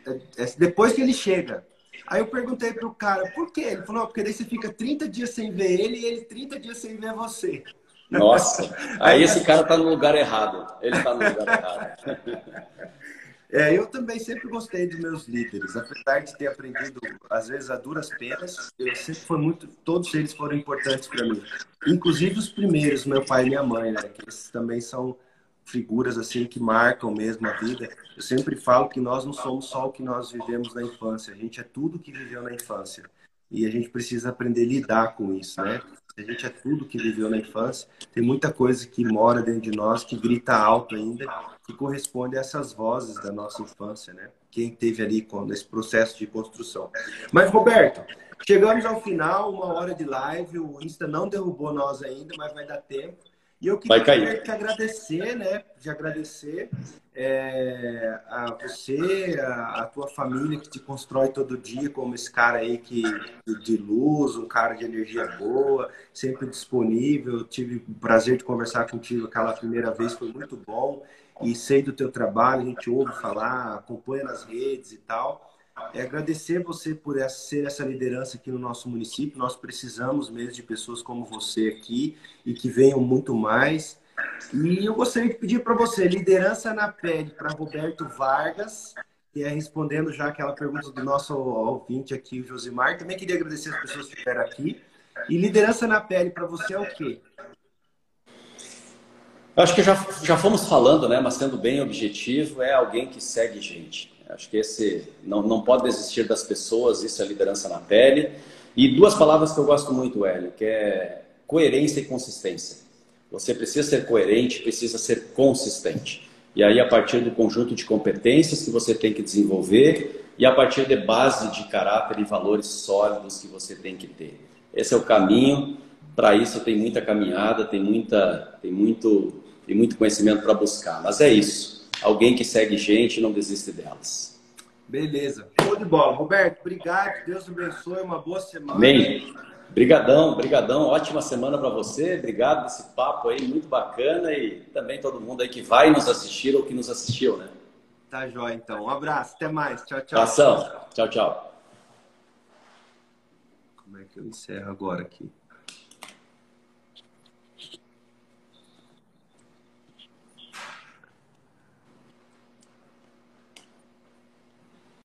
é, é, depois que ele chega. Aí eu perguntei pro cara, por quê? Ele falou, porque daí você fica 30 dias sem ver ele e ele 30 dias sem ver você. Nossa, <laughs> aí esse cara tá no lugar errado. Ele tá no lugar errado. <laughs> É, eu também sempre gostei dos meus líderes, apesar de ter aprendido, às vezes, a duras penas, eu sempre foi muito, todos eles foram importantes para mim. Inclusive os primeiros, meu pai e minha mãe, né? Que eles também são figuras assim que marcam mesmo a vida. Eu sempre falo que nós não somos só o que nós vivemos na infância, a gente é tudo que viveu na infância. E a gente precisa aprender a lidar com isso, né? A gente é tudo que viveu na infância, tem muita coisa que mora dentro de nós, que grita alto ainda, que corresponde a essas vozes da nossa infância, né? Quem teve ali nesse processo de construção. Mas, Roberto, chegamos ao final, uma hora de live, o Insta não derrubou nós ainda, mas vai dar tempo. E eu queria te agradecer, né? De agradecer é, a você, a, a, tua família que te constrói todo dia como esse cara aí que de luz, um cara de energia boa, sempre disponível. Eu tive o prazer de conversar contigo aquela primeira vez, foi muito bom. E sei do teu trabalho, a gente ouve falar, acompanha nas redes e tal. É agradecer você por essa, ser essa liderança aqui no nosso município. Nós precisamos mesmo de pessoas como você aqui e que venham muito mais. E eu gostaria de pedir para você, liderança na pele, para Roberto Vargas, que é respondendo já aquela pergunta do nosso ouvinte aqui, o Josimar. Também queria agradecer as pessoas que estiveram aqui. E liderança na pele para você é o quê? Acho que já, já fomos falando, né? Mas sendo bem objetivo, é alguém que segue gente. Acho que esse não, não pode desistir das pessoas, isso é liderança na pele. E duas palavras que eu gosto muito, Hélio, que é coerência e consistência. Você precisa ser coerente, precisa ser consistente. E aí, a partir do conjunto de competências que você tem que desenvolver e a partir de base de caráter e valores sólidos que você tem que ter. Esse é o caminho. Para isso, tem muita caminhada, tem, muita, tem, muito, tem muito conhecimento para buscar. Mas é isso alguém que segue gente não desiste delas. Beleza. Show de bola. Roberto, obrigado. Deus abençoe. Uma boa semana. Amém. Brigadão, brigadão. Ótima semana para você. Obrigado desse papo aí, muito bacana. E também todo mundo aí que vai nos assistir ou que nos assistiu, né? Tá jóia, então. Um abraço. Até mais. Tchau, tchau. Ação. Tchau, tchau. Como é que eu encerro agora aqui?